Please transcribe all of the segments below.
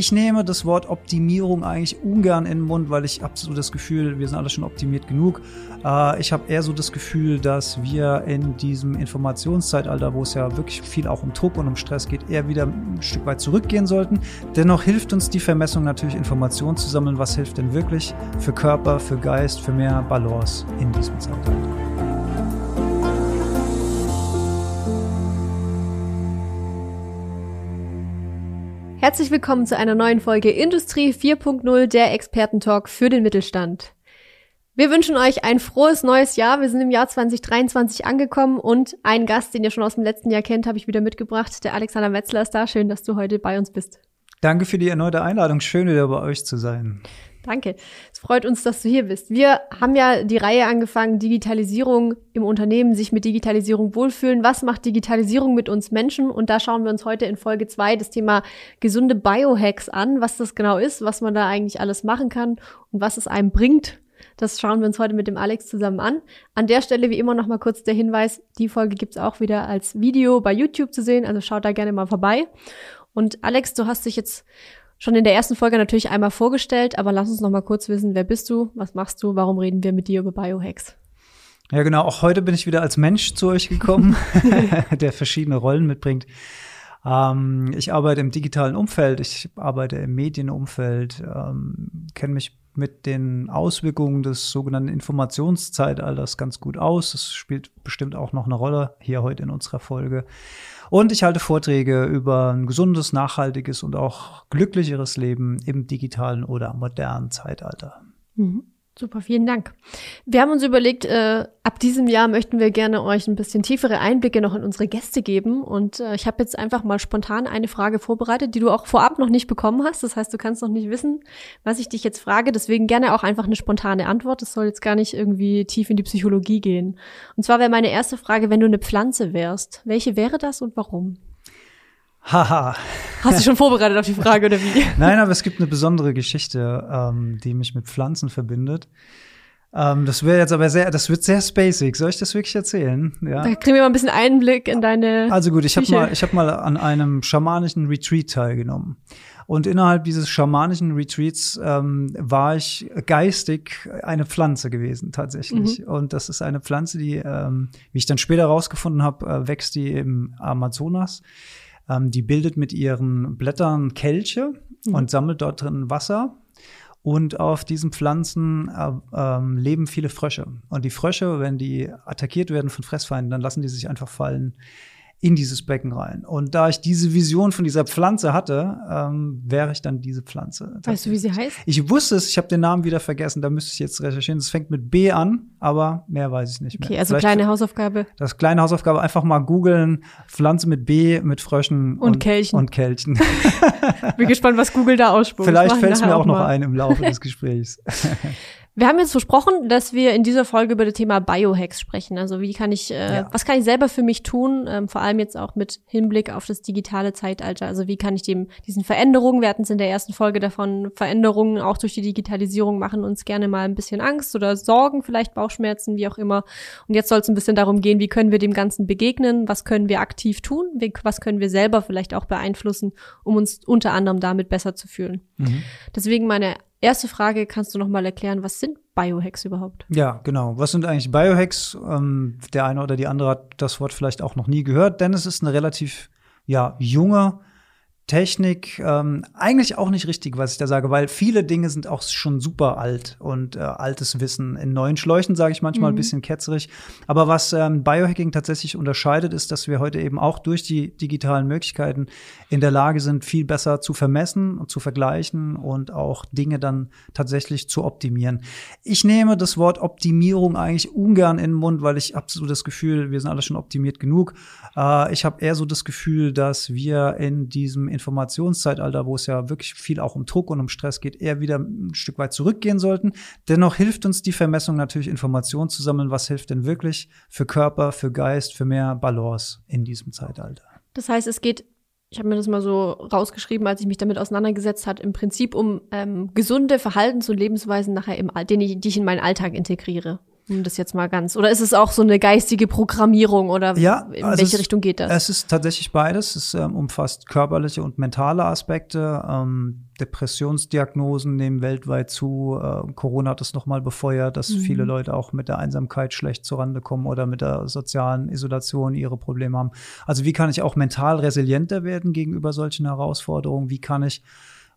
Ich nehme das Wort Optimierung eigentlich ungern in den Mund, weil ich habe so das Gefühl, wir sind alle schon optimiert genug. Äh, ich habe eher so das Gefühl, dass wir in diesem Informationszeitalter, wo es ja wirklich viel auch um Druck und um Stress geht, eher wieder ein Stück weit zurückgehen sollten. Dennoch hilft uns die Vermessung natürlich, Informationen zu sammeln. Was hilft denn wirklich für Körper, für Geist, für mehr Balance in diesem Zeitalter? Herzlich willkommen zu einer neuen Folge Industrie 4.0, der Expertentalk für den Mittelstand. Wir wünschen euch ein frohes neues Jahr. Wir sind im Jahr 2023 angekommen und einen Gast, den ihr schon aus dem letzten Jahr kennt, habe ich wieder mitgebracht. Der Alexander Metzler ist da. Schön, dass du heute bei uns bist. Danke für die erneute Einladung. Schön, wieder bei euch zu sein. Danke. Es freut uns, dass du hier bist. Wir haben ja die Reihe angefangen, Digitalisierung im Unternehmen, sich mit Digitalisierung wohlfühlen. Was macht Digitalisierung mit uns Menschen? Und da schauen wir uns heute in Folge zwei das Thema gesunde Biohacks an, was das genau ist, was man da eigentlich alles machen kann und was es einem bringt. Das schauen wir uns heute mit dem Alex zusammen an. An der Stelle wie immer noch mal kurz der Hinweis, die Folge gibt's auch wieder als Video bei YouTube zu sehen, also schaut da gerne mal vorbei. Und Alex, du hast dich jetzt schon in der ersten Folge natürlich einmal vorgestellt, aber lass uns noch mal kurz wissen, wer bist du, was machst du, warum reden wir mit dir über Biohacks? Ja, genau. Auch heute bin ich wieder als Mensch zu euch gekommen, der verschiedene Rollen mitbringt. Ähm, ich arbeite im digitalen Umfeld, ich arbeite im Medienumfeld, ähm, kenne mich mit den Auswirkungen des sogenannten Informationszeitalters ganz gut aus. Das spielt bestimmt auch noch eine Rolle hier heute in unserer Folge. Und ich halte Vorträge über ein gesundes, nachhaltiges und auch glücklicheres Leben im digitalen oder modernen Zeitalter. Mhm. Super, vielen Dank. Wir haben uns überlegt, äh, ab diesem Jahr möchten wir gerne euch ein bisschen tiefere Einblicke noch in unsere Gäste geben. Und äh, ich habe jetzt einfach mal spontan eine Frage vorbereitet, die du auch vorab noch nicht bekommen hast. Das heißt, du kannst noch nicht wissen, was ich dich jetzt frage. Deswegen gerne auch einfach eine spontane Antwort. Das soll jetzt gar nicht irgendwie tief in die Psychologie gehen. Und zwar wäre meine erste Frage, wenn du eine Pflanze wärst, welche wäre das und warum? Haha. Hast du schon vorbereitet auf die Frage oder wie? Nein, aber es gibt eine besondere Geschichte, ähm, die mich mit Pflanzen verbindet. Ähm, das wäre jetzt aber sehr, das wird sehr spacig. Soll ich das wirklich erzählen? Ja. Da kriegen wir mal ein bisschen Einblick in deine. Also gut, ich habe mal, ich habe mal an einem schamanischen Retreat teilgenommen. Und innerhalb dieses schamanischen Retreats ähm, war ich geistig eine Pflanze gewesen, tatsächlich. Mhm. Und das ist eine Pflanze, die, ähm, wie ich dann später rausgefunden habe, äh, wächst die im Amazonas. Ähm, die bildet mit ihren Blättern Kelche mhm. und sammelt dort drin Wasser. Und auf diesen Pflanzen äh, ähm, leben viele Frösche. Und die Frösche, wenn die attackiert werden von Fressfeinden, dann lassen die sich einfach fallen in dieses Becken rein. Und da ich diese Vision von dieser Pflanze hatte, ähm, wäre ich dann diese Pflanze. Weißt du, wie sie heißt? Ich wusste es, ich habe den Namen wieder vergessen, da müsste ich jetzt recherchieren. Es fängt mit B an, aber mehr weiß ich nicht mehr. Okay, also Vielleicht kleine Hausaufgabe. Das kleine Hausaufgabe, einfach mal googeln, Pflanze mit B, mit Fröschen und, und Kelchen. Und Kelchen. Bin gespannt, was Google da ausspuckt. Vielleicht fällt es mir auch noch ein im Laufe des Gesprächs. Wir haben jetzt versprochen, dass wir in dieser Folge über das Thema Biohacks sprechen. Also wie kann ich, äh, ja. was kann ich selber für mich tun, ähm, vor allem jetzt auch mit Hinblick auf das digitale Zeitalter. Also wie kann ich dem diesen Veränderungen, wir hatten es in der ersten Folge davon, Veränderungen auch durch die Digitalisierung machen uns gerne mal ein bisschen Angst oder Sorgen, vielleicht Bauchschmerzen, wie auch immer. Und jetzt soll es ein bisschen darum gehen, wie können wir dem Ganzen begegnen, was können wir aktiv tun, wie, was können wir selber vielleicht auch beeinflussen, um uns unter anderem damit besser zu fühlen. Mhm. Deswegen meine Erste Frage, kannst du noch mal erklären, was sind Biohacks überhaupt? Ja, genau. Was sind eigentlich Biohacks? Ähm, der eine oder die andere hat das Wort vielleicht auch noch nie gehört, denn es ist eine relativ ja, junge Technik ähm, eigentlich auch nicht richtig, was ich da sage, weil viele Dinge sind auch schon super alt und äh, altes Wissen in neuen Schläuchen, sage ich manchmal mhm. ein bisschen ketzerig. Aber was ähm, Biohacking tatsächlich unterscheidet, ist, dass wir heute eben auch durch die digitalen Möglichkeiten in der Lage sind, viel besser zu vermessen und zu vergleichen und auch Dinge dann tatsächlich zu optimieren. Ich nehme das Wort Optimierung eigentlich ungern in den Mund, weil ich habe so das Gefühl, wir sind alle schon optimiert genug. Äh, ich habe eher so das Gefühl, dass wir in diesem Informationszeitalter, wo es ja wirklich viel auch um Druck und um Stress geht, eher wieder ein Stück weit zurückgehen sollten. Dennoch hilft uns die Vermessung natürlich, Informationen zu sammeln. Was hilft denn wirklich für Körper, für Geist, für mehr Balance in diesem Zeitalter? Das heißt, es geht ich habe mir das mal so rausgeschrieben, als ich mich damit auseinandergesetzt hat, im Prinzip um ähm, gesunde Verhaltens- und Lebensweisen nachher im, den ich, die ich in meinen Alltag integriere. Um das jetzt mal ganz. Oder ist es auch so eine geistige Programmierung oder ja, in also welche es, Richtung geht das? Es ist tatsächlich beides. Es ähm, umfasst körperliche und mentale Aspekte. Ähm, Depressionsdiagnosen nehmen weltweit zu. Äh, Corona hat es nochmal befeuert, dass mhm. viele Leute auch mit der Einsamkeit schlecht zurande kommen oder mit der sozialen Isolation ihre Probleme haben. Also wie kann ich auch mental resilienter werden gegenüber solchen Herausforderungen? Wie kann ich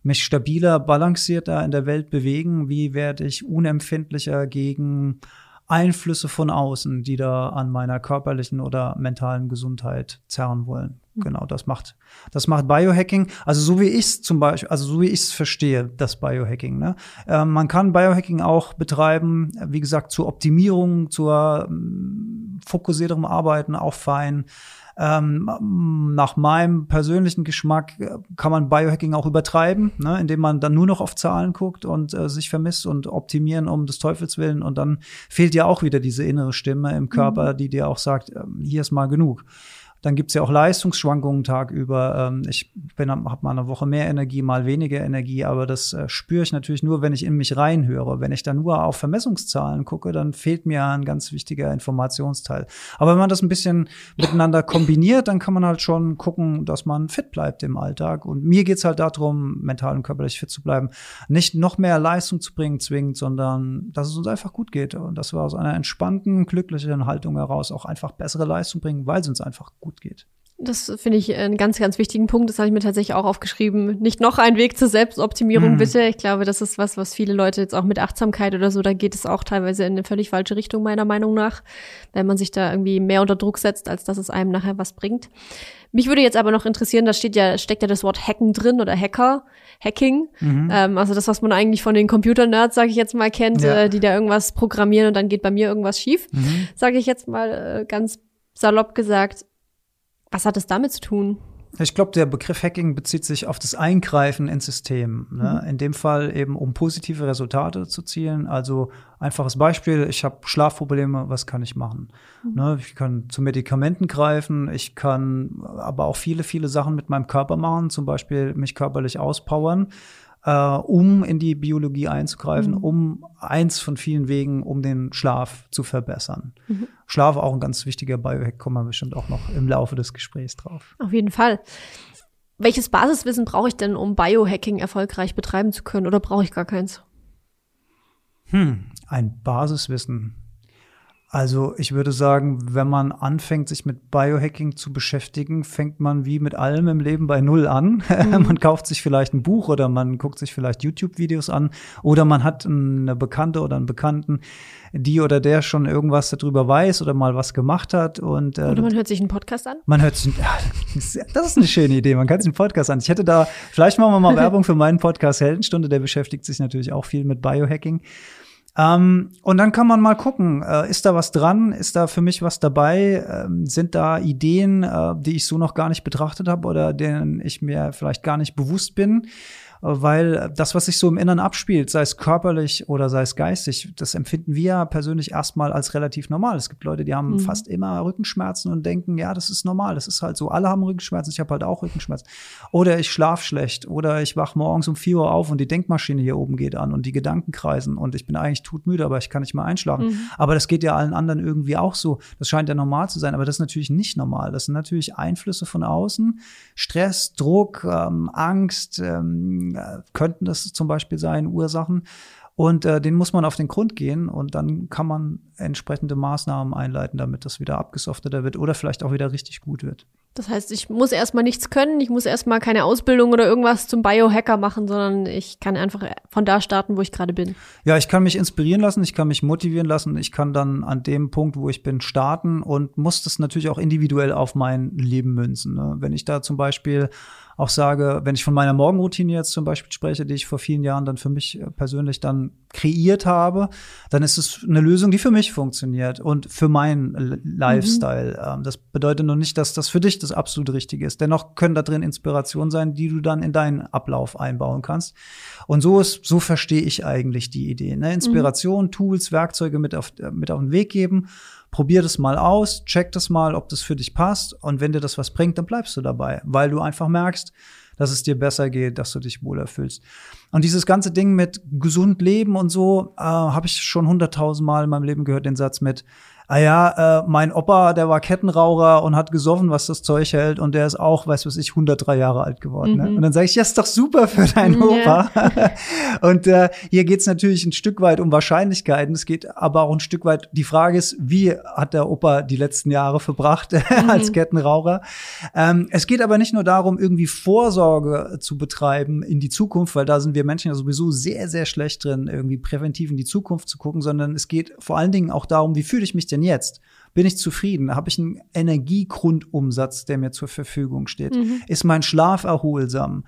mich stabiler, balancierter in der Welt bewegen? Wie werde ich unempfindlicher gegen Einflüsse von außen, die da an meiner körperlichen oder mentalen Gesundheit zerren wollen. Mhm. Genau, das macht, das macht Biohacking. Also so wie ich es zum Beispiel, also so wie ich es verstehe, das Biohacking. Ne? Ähm, man kann Biohacking auch betreiben, wie gesagt, zur Optimierung, zur ähm, fokussierterem Arbeiten, auch fein. Ähm, nach meinem persönlichen Geschmack äh, kann man Biohacking auch übertreiben, ne, indem man dann nur noch auf Zahlen guckt und äh, sich vermisst und optimieren um des Teufels willen. Und dann fehlt ja auch wieder diese innere Stimme im Körper, mhm. die dir auch sagt, äh, hier ist mal genug. Dann gibt's ja auch Leistungsschwankungen tagüber. Ähm, ich bin, habe mal eine Woche mehr Energie, mal weniger Energie, aber das äh, spüre ich natürlich nur, wenn ich in mich reinhöre. Wenn ich dann nur auf Vermessungszahlen gucke, dann fehlt mir ein ganz wichtiger Informationsteil. Aber wenn man das ein bisschen miteinander kombiniert, dann kann man halt schon gucken, dass man fit bleibt im Alltag. Und mir geht's halt darum, mental und körperlich fit zu bleiben, nicht noch mehr Leistung zu bringen zwingend, sondern dass es uns einfach gut geht und dass wir aus einer entspannten, glücklichen Haltung heraus auch einfach bessere Leistung bringen, weil es uns einfach gut gut geht. Das finde ich einen ganz, ganz wichtigen Punkt. Das habe ich mir tatsächlich auch aufgeschrieben. Nicht noch ein Weg zur Selbstoptimierung, mhm. bitte. Ich glaube, das ist was, was viele Leute jetzt auch mit Achtsamkeit oder so, da geht es auch teilweise in eine völlig falsche Richtung, meiner Meinung nach, wenn man sich da irgendwie mehr unter Druck setzt, als dass es einem nachher was bringt. Mich würde jetzt aber noch interessieren, da steht ja, steckt ja das Wort Hacken drin oder Hacker, Hacking. Mhm. Ähm, also das, was man eigentlich von den Computer-Nerds, sage ich jetzt mal, kennt, ja. äh, die da irgendwas programmieren und dann geht bei mir irgendwas schief. Mhm. Sage ich jetzt mal äh, ganz salopp gesagt was hat es damit zu tun? Ich glaube, der Begriff Hacking bezieht sich auf das Eingreifen ins System. Ne? Mhm. In dem Fall eben, um positive Resultate zu zielen. Also einfaches Beispiel, ich habe Schlafprobleme, was kann ich machen? Mhm. Ne? Ich kann zu Medikamenten greifen, ich kann aber auch viele, viele Sachen mit meinem Körper machen, zum Beispiel mich körperlich auspowern äh, um in die Biologie einzugreifen, mhm. um eins von vielen Wegen, um den Schlaf zu verbessern. Mhm. Schlaf auch ein ganz wichtiger Biohack, kommen wir bestimmt auch noch im Laufe des Gesprächs drauf. Auf jeden Fall. Welches Basiswissen brauche ich denn, um Biohacking erfolgreich betreiben zu können, oder brauche ich gar keins? Hm, ein Basiswissen. Also ich würde sagen, wenn man anfängt, sich mit Biohacking zu beschäftigen, fängt man wie mit allem im Leben bei Null an. Mhm. man kauft sich vielleicht ein Buch oder man guckt sich vielleicht YouTube-Videos an oder man hat eine Bekannte oder einen Bekannten, die oder der schon irgendwas darüber weiß oder mal was gemacht hat. Und, äh, oder man hört sich einen Podcast an. Man hört sich, das ist eine schöne Idee, man kann sich einen Podcast an. Ich hätte da, vielleicht machen wir mal Werbung für meinen Podcast Heldenstunde, der beschäftigt sich natürlich auch viel mit Biohacking. Ähm, und dann kann man mal gucken, äh, ist da was dran? Ist da für mich was dabei? Ähm, sind da Ideen, äh, die ich so noch gar nicht betrachtet habe oder denen ich mir vielleicht gar nicht bewusst bin? Weil das, was sich so im Inneren abspielt, sei es körperlich oder sei es geistig, das empfinden wir persönlich erstmal als relativ normal. Es gibt Leute, die haben mhm. fast immer Rückenschmerzen und denken, ja, das ist normal, das ist halt so. Alle haben Rückenschmerzen, ich habe halt auch Rückenschmerzen. Oder ich schlaf schlecht oder ich wach morgens um vier Uhr auf und die Denkmaschine hier oben geht an und die Gedanken kreisen und ich bin eigentlich todmüde, aber ich kann nicht mehr einschlafen. Mhm. Aber das geht ja allen anderen irgendwie auch so. Das scheint ja normal zu sein, aber das ist natürlich nicht normal. Das sind natürlich Einflüsse von außen, Stress, Druck, ähm, Angst, ähm, äh, könnten das zum Beispiel sein, Ursachen. Und äh, den muss man auf den Grund gehen und dann kann man entsprechende Maßnahmen einleiten, damit das wieder abgesofteter wird oder vielleicht auch wieder richtig gut wird. Das heißt, ich muss erstmal nichts können, ich muss erstmal keine Ausbildung oder irgendwas zum Biohacker machen, sondern ich kann einfach von da starten, wo ich gerade bin. Ja, ich kann mich inspirieren lassen, ich kann mich motivieren lassen, ich kann dann an dem Punkt, wo ich bin, starten und muss das natürlich auch individuell auf mein Leben münzen. Ne? Wenn ich da zum Beispiel auch sage, wenn ich von meiner Morgenroutine jetzt zum Beispiel spreche, die ich vor vielen Jahren dann für mich äh, persönlich dann kreiert habe, dann ist es eine Lösung, die für mich funktioniert und für meinen Lifestyle. Mhm. Das bedeutet noch nicht, dass das für dich das absolut Richtige ist. Dennoch können da drin Inspirationen sein, die du dann in deinen Ablauf einbauen kannst. Und so ist, so verstehe ich eigentlich die Idee. Ne? Inspiration, mhm. Tools, Werkzeuge mit auf, mit auf den Weg geben. Probier das mal aus, check das mal, ob das für dich passt. Und wenn dir das was bringt, dann bleibst du dabei, weil du einfach merkst, dass es dir besser geht, dass du dich wohler fühlst. Und dieses ganze Ding mit gesund leben und so, äh, habe ich schon hunderttausendmal in meinem Leben gehört, den Satz mit, ah ja, äh, mein Opa, der war Kettenraucher und hat gesoffen, was das Zeug hält und der ist auch, weiß was ich, 103 Jahre alt geworden. Ne? Mhm. Ne? Und dann sage ich, ja, ist doch super für deinen Opa. Ja. und äh, hier geht's natürlich ein Stück weit um Wahrscheinlichkeiten. Es geht aber auch ein Stück weit, die Frage ist, wie hat der Opa die letzten Jahre verbracht mhm. als Kettenraucher? Ähm, es geht aber nicht nur darum, irgendwie Vorsorge zu betreiben in die Zukunft, weil da sind wir Menschen ja sowieso sehr, sehr schlecht drin, irgendwie präventiv in die Zukunft zu gucken, sondern es geht vor allen Dingen auch darum, wie fühle ich mich denn jetzt? Bin ich zufrieden? Habe ich einen Energiegrundumsatz, der mir zur Verfügung steht? Mhm. Ist mein Schlaf erholsam?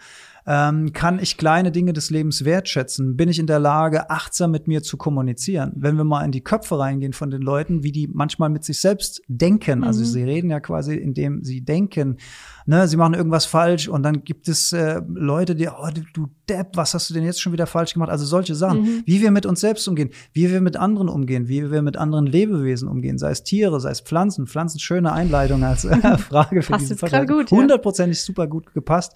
Ähm, kann ich kleine Dinge des Lebens wertschätzen? Bin ich in der Lage, achtsam mit mir zu kommunizieren? Wenn wir mal in die Köpfe reingehen von den Leuten, wie die manchmal mit sich selbst denken, also mhm. also sie reden ja quasi, indem sie denken, ne, sie machen irgendwas falsch und dann gibt es äh, Leute, die, oh, du, Depp, was hast du denn jetzt schon wieder falsch gemacht? Also solche Sachen, mhm. wie wir mit uns selbst umgehen, wie wir mit anderen umgehen, wie wir mit anderen Lebewesen umgehen, sei es Tiere, sei es Pflanzen. Pflanzen, schöne Einleitung als äh, Frage für Passt diesen Fall. gut. Hundertprozentig ja. super gut gepasst.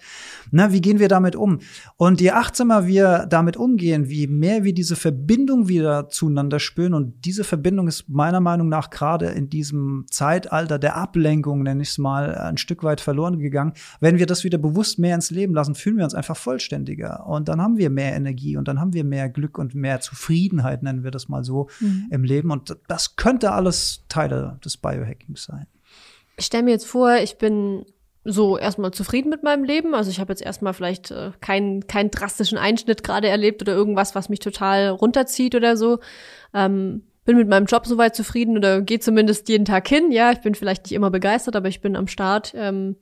Na, wie gehen wir damit um? Und je achtsamer wir damit umgehen, wie mehr wir diese Verbindung wieder zueinander spüren und diese Verbindung ist meiner Meinung nach gerade in diesem Zeitalter der Ablenkung, nenne ich es mal, ein Stück weit verloren gegangen. Wenn wir das wieder bewusst mehr ins Leben lassen, fühlen wir uns einfach vollständiger. Und dann haben wir mehr Energie und dann haben wir mehr Glück und mehr Zufriedenheit, nennen wir das mal so, mhm. im Leben. Und das könnte alles Teile des Biohackings sein. Ich stelle mir jetzt vor, ich bin so erstmal zufrieden mit meinem Leben. Also ich habe jetzt erstmal vielleicht äh, keinen keinen drastischen Einschnitt gerade erlebt oder irgendwas, was mich total runterzieht oder so. Ähm, bin mit meinem Job soweit zufrieden oder gehe zumindest jeden Tag hin. Ja, ich bin vielleicht nicht immer begeistert, aber ich bin am Start. Ähm,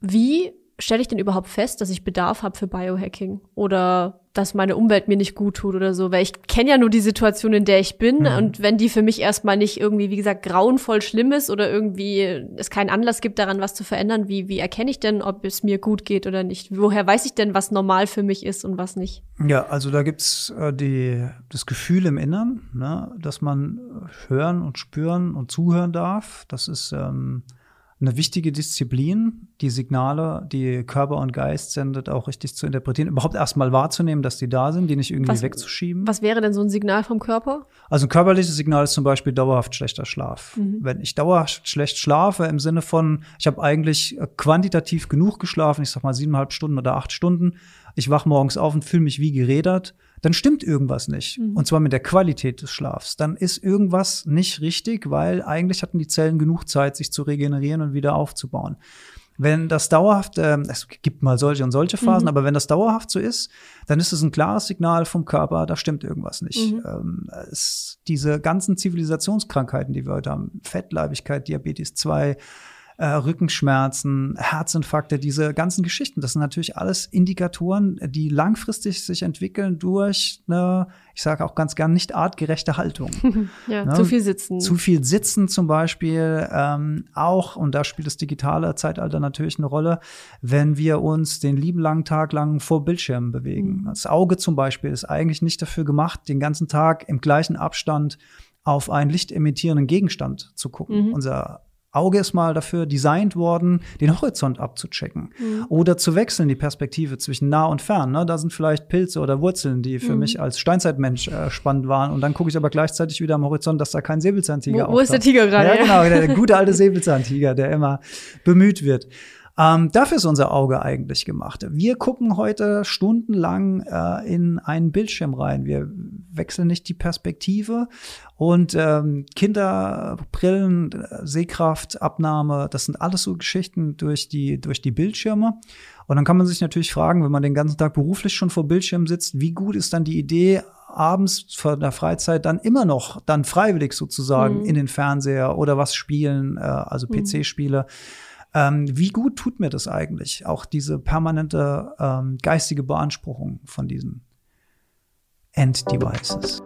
wie stelle ich denn überhaupt fest, dass ich Bedarf habe für Biohacking oder dass meine Umwelt mir nicht gut tut oder so? Weil ich kenne ja nur die Situation, in der ich bin. Mhm. Und wenn die für mich erstmal nicht irgendwie, wie gesagt, grauenvoll schlimm ist oder irgendwie es keinen Anlass gibt, daran was zu verändern, wie, wie erkenne ich denn, ob es mir gut geht oder nicht? Woher weiß ich denn, was normal für mich ist und was nicht? Ja, also da gibt's äh, die, das Gefühl im Innern, ne, dass man hören und spüren und zuhören darf. Das ist ähm, eine wichtige Disziplin, die Signale, die Körper und Geist sendet, auch richtig zu interpretieren, überhaupt erstmal wahrzunehmen, dass die da sind, die nicht irgendwie was, wegzuschieben. Was wäre denn so ein Signal vom Körper? Also ein körperliches Signal ist zum Beispiel dauerhaft schlechter Schlaf. Mhm. Wenn ich dauerhaft schlecht schlafe, im Sinne von, ich habe eigentlich quantitativ genug geschlafen, ich sag mal siebeneinhalb Stunden oder acht Stunden, ich wach morgens auf und fühle mich wie gerädert, dann stimmt irgendwas nicht. Mhm. Und zwar mit der Qualität des Schlafs. Dann ist irgendwas nicht richtig, weil eigentlich hatten die Zellen genug Zeit, sich zu regenerieren und wieder aufzubauen. Wenn das dauerhaft, äh, es gibt mal solche und solche Phasen, mhm. aber wenn das dauerhaft so ist, dann ist es ein klares Signal vom Körper, da stimmt irgendwas nicht. Mhm. Ähm, es, diese ganzen Zivilisationskrankheiten, die wir heute haben, Fettleibigkeit, Diabetes 2, äh, Rückenschmerzen, Herzinfarkte, diese ganzen Geschichten. Das sind natürlich alles Indikatoren, die langfristig sich entwickeln durch eine, ich sage auch ganz gern, nicht artgerechte Haltung. ja, ne? zu viel Sitzen. Zu viel Sitzen zum Beispiel. Ähm, auch, und da spielt das digitale Zeitalter natürlich eine Rolle, wenn wir uns den lieben langen Tag lang vor Bildschirmen bewegen. Mhm. Das Auge zum Beispiel ist eigentlich nicht dafür gemacht, den ganzen Tag im gleichen Abstand auf einen lichtemittierenden Gegenstand zu gucken. Mhm. Unser Auge ist mal dafür designt worden, den Horizont abzuchecken mhm. oder zu wechseln, die Perspektive zwischen nah und fern. Ne? Da sind vielleicht Pilze oder Wurzeln, die für mhm. mich als Steinzeitmensch äh, spannend waren. Und dann gucke ich aber gleichzeitig wieder am Horizont, dass da kein Säbelzahntiger Wo, wo ist der Tiger gerade? Ja, genau, der gute alte Säbelzahntiger, der immer bemüht wird. Ähm, dafür ist unser Auge eigentlich gemacht. Wir gucken heute stundenlang äh, in einen Bildschirm rein. Wir wechseln nicht die Perspektive und ähm, Kinderbrillen, Sehkraft, Abnahme, das sind alles so Geschichten durch die durch die Bildschirme. Und dann kann man sich natürlich fragen, wenn man den ganzen Tag beruflich schon vor Bildschirm sitzt, wie gut ist dann die Idee, abends vor der Freizeit dann immer noch dann freiwillig sozusagen mhm. in den Fernseher oder was spielen, äh, also mhm. PC-Spiele. Ähm, wie gut tut mir das eigentlich? Auch diese permanente ähm, geistige Beanspruchung von diesen End-Devices.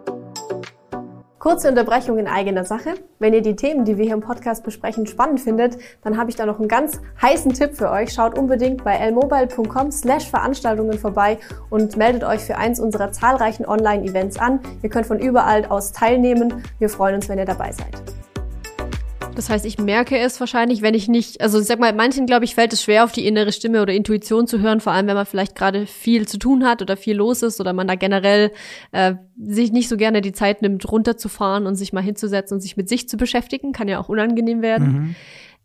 Kurze Unterbrechung in eigener Sache. Wenn ihr die Themen, die wir hier im Podcast besprechen, spannend findet, dann habe ich da noch einen ganz heißen Tipp für euch. Schaut unbedingt bei lmobile.com slash Veranstaltungen vorbei und meldet euch für eins unserer zahlreichen Online-Events an. Ihr könnt von überall aus teilnehmen. Wir freuen uns, wenn ihr dabei seid. Das heißt, ich merke es wahrscheinlich, wenn ich nicht, also ich sag mal, manchen, glaube ich, fällt es schwer, auf die innere Stimme oder Intuition zu hören, vor allem wenn man vielleicht gerade viel zu tun hat oder viel los ist oder man da generell äh, sich nicht so gerne die Zeit nimmt, runterzufahren und sich mal hinzusetzen und sich mit sich zu beschäftigen. Kann ja auch unangenehm werden. Mhm.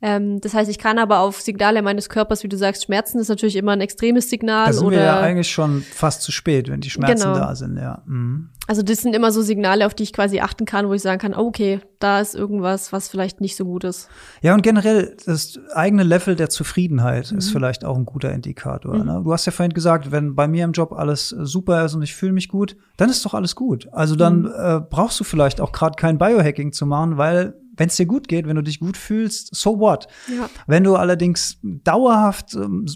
Ähm, das heißt, ich kann aber auf Signale meines Körpers, wie du sagst, Schmerzen ist natürlich immer ein extremes Signal. Da sind oder wir ja eigentlich schon fast zu spät, wenn die Schmerzen genau. da sind, ja. Mhm. Also das sind immer so Signale, auf die ich quasi achten kann, wo ich sagen kann, oh, okay, da ist irgendwas, was vielleicht nicht so gut ist. Ja, und generell das eigene Level der Zufriedenheit mhm. ist vielleicht auch ein guter Indikator. Mhm. Ne? Du hast ja vorhin gesagt, wenn bei mir im Job alles super ist und ich fühle mich gut, dann ist doch alles gut. Also dann mhm. äh, brauchst du vielleicht auch gerade kein Biohacking zu machen, weil wenn es dir gut geht, wenn du dich gut fühlst, so what? Ja. Wenn du allerdings dauerhaft ähm,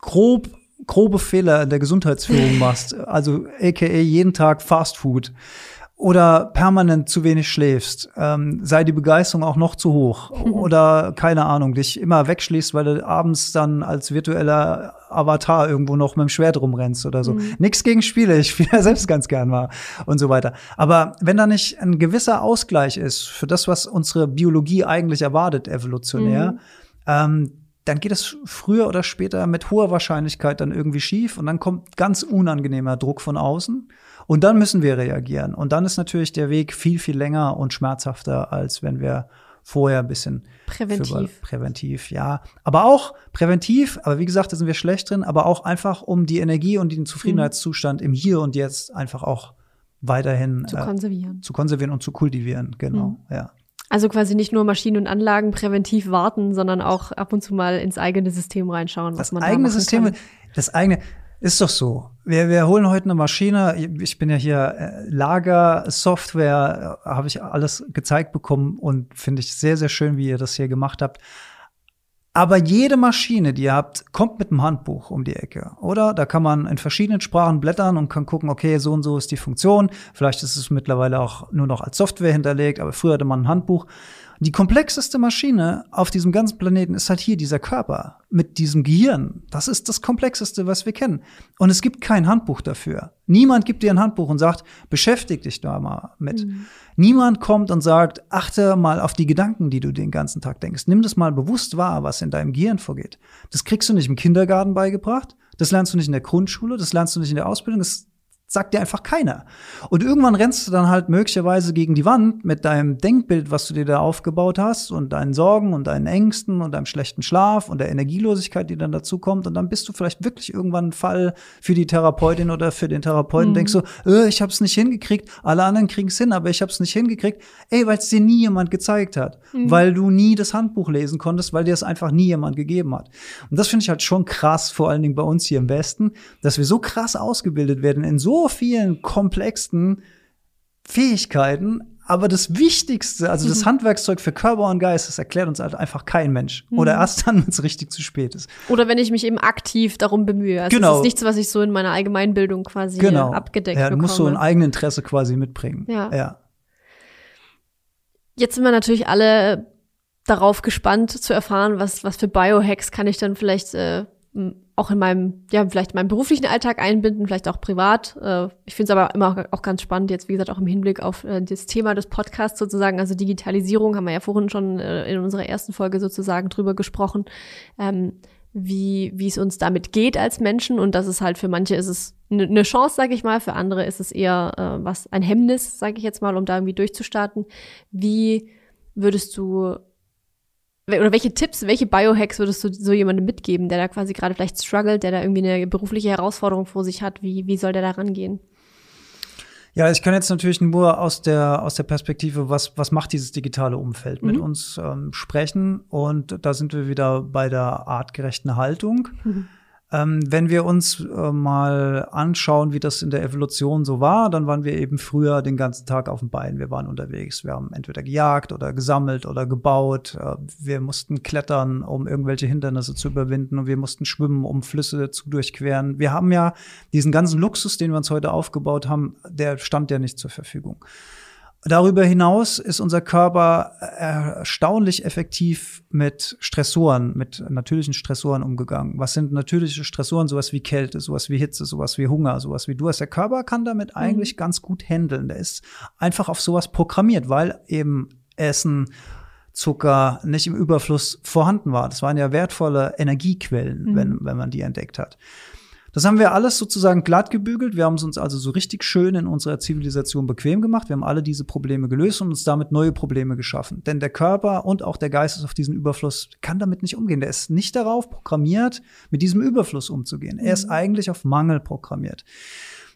grob grobe Fehler in der Gesundheitsführung machst, also aka jeden Tag Fast Food oder permanent zu wenig schläfst, ähm, sei die Begeisterung auch noch zu hoch oder keine Ahnung, dich immer wegschließt, weil du abends dann als virtueller Avatar irgendwo noch mit dem Schwert rumrennst oder so. Mhm. Nix gegen Spiele, ich spiele ja selbst ganz gern mal und so weiter. Aber wenn da nicht ein gewisser Ausgleich ist für das, was unsere Biologie eigentlich erwartet, evolutionär, mhm. ähm, dann geht es früher oder später mit hoher Wahrscheinlichkeit dann irgendwie schief und dann kommt ganz unangenehmer Druck von außen. Und dann müssen wir reagieren. Und dann ist natürlich der Weg viel, viel länger und schmerzhafter, als wenn wir vorher ein bisschen präventiv. präventiv, ja. Aber auch präventiv, aber wie gesagt, da sind wir schlecht drin, aber auch einfach, um die Energie und den Zufriedenheitszustand mhm. im Hier und Jetzt einfach auch weiterhin zu konservieren. Äh, zu konservieren und zu kultivieren, genau, mhm. ja. Also quasi nicht nur Maschinen und Anlagen präventiv warten, sondern auch ab und zu mal ins eigene System reinschauen, was das man eigene da System, kann. das eigene ist doch so. Wir, wir holen heute eine Maschine. Ich bin ja hier äh, Lagersoftware, äh, habe ich alles gezeigt bekommen und finde ich sehr, sehr schön, wie ihr das hier gemacht habt. Aber jede Maschine, die ihr habt, kommt mit einem Handbuch um die Ecke, oder? Da kann man in verschiedenen Sprachen blättern und kann gucken, okay, so und so ist die Funktion. Vielleicht ist es mittlerweile auch nur noch als Software hinterlegt, aber früher hatte man ein Handbuch. Die komplexeste Maschine auf diesem ganzen Planeten ist halt hier dieser Körper mit diesem Gehirn. Das ist das komplexeste, was wir kennen. Und es gibt kein Handbuch dafür. Niemand gibt dir ein Handbuch und sagt, beschäftig dich da mal mit. Mhm. Niemand kommt und sagt, achte mal auf die Gedanken, die du den ganzen Tag denkst. Nimm das mal bewusst wahr, was in deinem Gehirn vorgeht. Das kriegst du nicht im Kindergarten beigebracht. Das lernst du nicht in der Grundschule, das lernst du nicht in der Ausbildung, das sagt dir einfach keiner. Und irgendwann rennst du dann halt möglicherweise gegen die Wand mit deinem Denkbild, was du dir da aufgebaut hast und deinen Sorgen und deinen Ängsten und deinem schlechten Schlaf und der Energielosigkeit, die dann dazu kommt. Und dann bist du vielleicht wirklich irgendwann ein Fall für die Therapeutin oder für den Therapeuten. Mhm. Denkst du, äh, ich habe es nicht hingekriegt, alle anderen kriegen es hin, aber ich habe es nicht hingekriegt. Ey, weil es dir nie jemand gezeigt hat, mhm. weil du nie das Handbuch lesen konntest, weil dir es einfach nie jemand gegeben hat. Und das finde ich halt schon krass, vor allen Dingen bei uns hier im Westen, dass wir so krass ausgebildet werden in so vielen komplexen Fähigkeiten, aber das Wichtigste, also das mhm. Handwerkszeug für Körper und Geist, das erklärt uns halt einfach kein Mensch. Mhm. Oder erst dann, wenn es richtig zu spät ist. Oder wenn ich mich eben aktiv darum bemühe. Also genau. Das ist nichts, was ich so in meiner Allgemeinbildung quasi genau. abgedeckt ja, du musst so ein Eigeninteresse quasi mitbringen. Ja. ja. Jetzt sind wir natürlich alle darauf gespannt zu erfahren, was, was für Biohacks kann ich dann vielleicht äh, auch in meinem, ja, vielleicht in meinem beruflichen Alltag einbinden, vielleicht auch privat. Äh, ich finde es aber immer auch ganz spannend, jetzt wie gesagt auch im Hinblick auf äh, das Thema des Podcasts sozusagen, also Digitalisierung, haben wir ja vorhin schon äh, in unserer ersten Folge sozusagen drüber gesprochen, ähm, wie, wie es uns damit geht als Menschen und das ist halt für manche ist es eine ne Chance, sage ich mal, für andere ist es eher was ein Hemmnis, sage ich jetzt mal, um da irgendwie durchzustarten. Wie würdest du oder welche Tipps, welche Biohacks würdest du so jemandem mitgeben, der da quasi gerade vielleicht struggelt, der da irgendwie eine berufliche Herausforderung vor sich hat? Wie, wie soll der da rangehen? Ja, ich kann jetzt natürlich nur aus der, aus der Perspektive, was, was macht dieses digitale Umfeld mhm. mit uns ähm, sprechen. Und da sind wir wieder bei der artgerechten Haltung. Mhm. Ähm, wenn wir uns äh, mal anschauen, wie das in der Evolution so war, dann waren wir eben früher den ganzen Tag auf dem Bein. Wir waren unterwegs. Wir haben entweder gejagt oder gesammelt oder gebaut. Äh, wir mussten klettern, um irgendwelche Hindernisse zu überwinden. Und wir mussten schwimmen, um Flüsse zu durchqueren. Wir haben ja diesen ganzen Luxus, den wir uns heute aufgebaut haben, der stand ja nicht zur Verfügung. Darüber hinaus ist unser Körper erstaunlich effektiv mit Stressoren, mit natürlichen Stressoren umgegangen. Was sind natürliche Stressoren? Sowas wie Kälte, sowas wie Hitze, sowas wie Hunger, sowas wie du hast. Der Körper kann damit mhm. eigentlich ganz gut handeln. Der ist einfach auf sowas programmiert, weil eben Essen, Zucker nicht im Überfluss vorhanden war. Das waren ja wertvolle Energiequellen, mhm. wenn, wenn man die entdeckt hat. Das haben wir alles sozusagen glatt gebügelt. Wir haben es uns also so richtig schön in unserer Zivilisation bequem gemacht. Wir haben alle diese Probleme gelöst und uns damit neue Probleme geschaffen. Denn der Körper und auch der Geist ist auf diesen Überfluss, kann damit nicht umgehen. Der ist nicht darauf programmiert, mit diesem Überfluss umzugehen. Er ist mhm. eigentlich auf Mangel programmiert.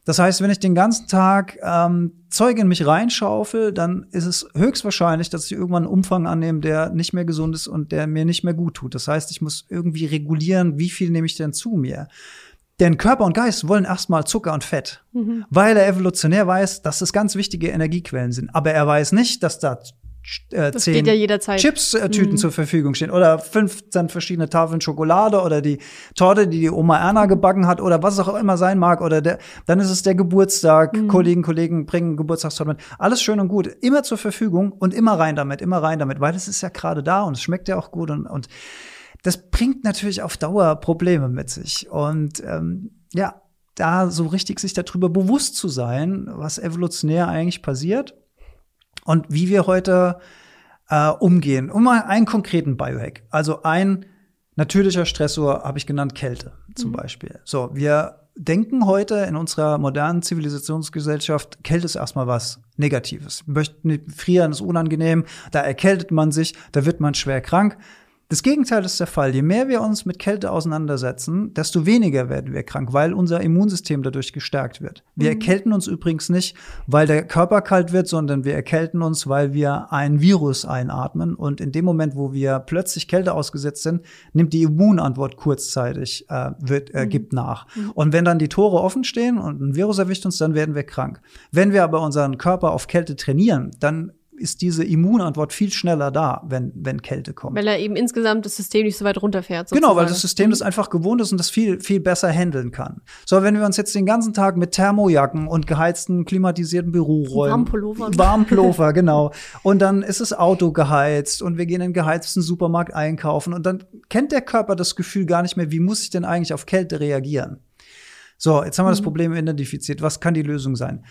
Das heißt, wenn ich den ganzen Tag ähm, Zeug in mich reinschaufel, dann ist es höchstwahrscheinlich, dass ich irgendwann einen Umfang annehme, der nicht mehr gesund ist und der mir nicht mehr gut tut. Das heißt, ich muss irgendwie regulieren, wie viel nehme ich denn zu mir. Denn Körper und Geist wollen erstmal Zucker und Fett, mhm. weil er evolutionär weiß, dass das ganz wichtige Energiequellen sind. Aber er weiß nicht, dass da äh, zehn ja Chips-Tüten mhm. zur Verfügung stehen oder 15 verschiedene Tafeln Schokolade oder die Torte, die die Oma Erna gebacken hat oder was auch immer sein mag oder der, dann ist es der Geburtstag, mhm. Kollegen, Kollegen bringen Geburtstagstorte mit. Alles schön und gut, immer zur Verfügung und immer rein damit, immer rein damit, weil es ist ja gerade da und es schmeckt ja auch gut und, und das bringt natürlich auf Dauer Probleme mit sich. Und ähm, ja, da so richtig sich darüber bewusst zu sein, was evolutionär eigentlich passiert und wie wir heute äh, umgehen. Um mal einen konkreten Biohack. Also ein natürlicher Stressor habe ich genannt Kälte zum mhm. Beispiel. So, wir denken heute in unserer modernen Zivilisationsgesellschaft, Kälte ist erstmal was Negatives. Wir möchten nicht frieren, ist unangenehm, da erkältet man sich, da wird man schwer krank. Das Gegenteil ist der Fall. Je mehr wir uns mit Kälte auseinandersetzen, desto weniger werden wir krank, weil unser Immunsystem dadurch gestärkt wird. Wir mhm. erkälten uns übrigens nicht, weil der Körper kalt wird, sondern wir erkälten uns, weil wir ein Virus einatmen. Und in dem Moment, wo wir plötzlich Kälte ausgesetzt sind, nimmt die Immunantwort kurzzeitig, äh, wird, äh, mhm. gibt nach. Mhm. Und wenn dann die Tore offen stehen und ein Virus erwischt uns, dann werden wir krank. Wenn wir aber unseren Körper auf Kälte trainieren, dann ist diese Immunantwort viel schneller da, wenn, wenn Kälte kommt. Weil er eben insgesamt das System nicht so weit runterfährt. Sozusagen. Genau, weil das System das einfach gewohnt ist und das viel, viel besser handeln kann. So, wenn wir uns jetzt den ganzen Tag mit Thermojacken und geheizten, klimatisierten Büroräumen. Warmpullover. Warmpullover, genau. Und dann ist das Auto geheizt und wir gehen in den geheizten Supermarkt einkaufen und dann kennt der Körper das Gefühl gar nicht mehr, wie muss ich denn eigentlich auf Kälte reagieren? So, jetzt haben wir mhm. das Problem identifiziert. Was kann die Lösung sein?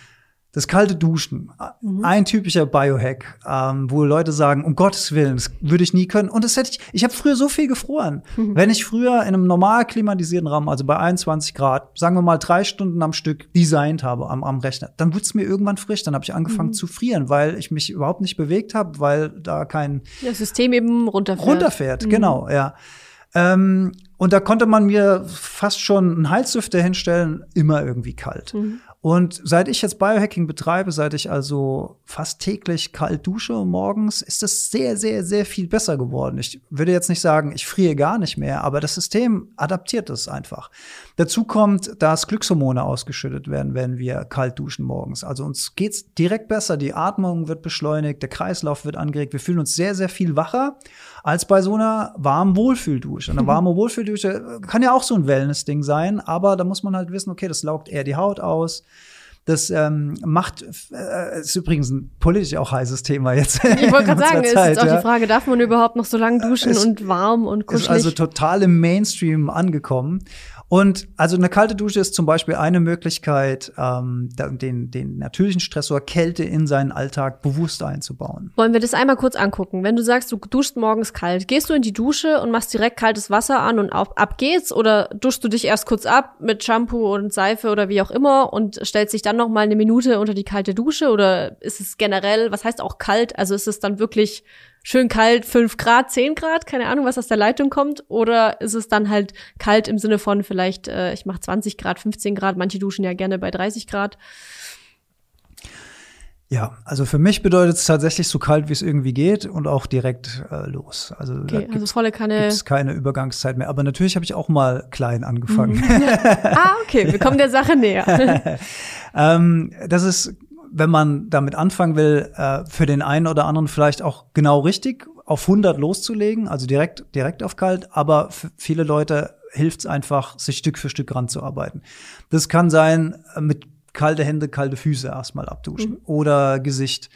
Das kalte Duschen, mhm. ein typischer Biohack, ähm, wo Leute sagen, um Gottes Willen, das würde ich nie können. Und das hätte ich, ich habe früher so viel gefroren. Mhm. Wenn ich früher in einem normal klimatisierten Raum, also bei 21 Grad, sagen wir mal drei Stunden am Stück designt habe am, am Rechner, dann wurde es mir irgendwann frisch. Dann habe ich angefangen mhm. zu frieren, weil ich mich überhaupt nicht bewegt habe, weil da kein das System eben runterfährt. Runterfährt, mhm. genau, ja. Ähm, und da konnte man mir fast schon einen Heizlüfter hinstellen, immer irgendwie kalt. Mhm. Und seit ich jetzt Biohacking betreibe, seit ich also fast täglich kalt dusche morgens, ist es sehr, sehr, sehr viel besser geworden. Ich würde jetzt nicht sagen, ich friere gar nicht mehr, aber das System adaptiert es einfach. Dazu kommt, dass Glückshormone ausgeschüttet werden, wenn wir kalt duschen morgens. Also uns geht's direkt besser, die Atmung wird beschleunigt, der Kreislauf wird angeregt, wir fühlen uns sehr, sehr viel wacher als bei so einer warmen Wohlfühldusche. Eine warme Wohlfühldusche kann ja auch so ein Wellness-Ding sein, aber da muss man halt wissen, okay, das laugt eher die Haut aus. Das ähm, macht, äh, ist übrigens ein politisch auch heißes Thema jetzt. Ich wollte gerade sagen, Zeit, ist jetzt auch ja. die Frage, darf man überhaupt noch so lange duschen es und warm und kuschelig? Ist also total im Mainstream angekommen. Und also eine kalte Dusche ist zum Beispiel eine Möglichkeit, ähm, den, den natürlichen Stressor Kälte in seinen Alltag bewusst einzubauen. Wollen wir das einmal kurz angucken? Wenn du sagst, du duschst morgens kalt, gehst du in die Dusche und machst direkt kaltes Wasser an und auf, ab geht's? Oder duschst du dich erst kurz ab mit Shampoo und Seife oder wie auch immer und stellst dich dann noch mal eine Minute unter die kalte Dusche? Oder ist es generell, was heißt auch kalt? Also ist es dann wirklich schön kalt, 5 Grad, 10 Grad, keine Ahnung, was aus der Leitung kommt? Oder ist es dann halt kalt im Sinne von vielleicht, äh, ich mache 20 Grad, 15 Grad, manche duschen ja gerne bei 30 Grad? Ja, also für mich bedeutet es tatsächlich so kalt, wie es irgendwie geht und auch direkt äh, los. Also, okay, also volle. Gibt's keine Übergangszeit mehr. Aber natürlich habe ich auch mal klein angefangen. Mhm. ah, okay, wir kommen der Sache näher. ähm, das ist wenn man damit anfangen will, äh, für den einen oder anderen vielleicht auch genau richtig auf 100 loszulegen, also direkt, direkt auf kalt, aber für viele Leute hilft es einfach, sich Stück für Stück ranzuarbeiten. Das kann sein, äh, mit kalte Hände, kalte Füße erstmal abduschen mhm. oder Gesicht.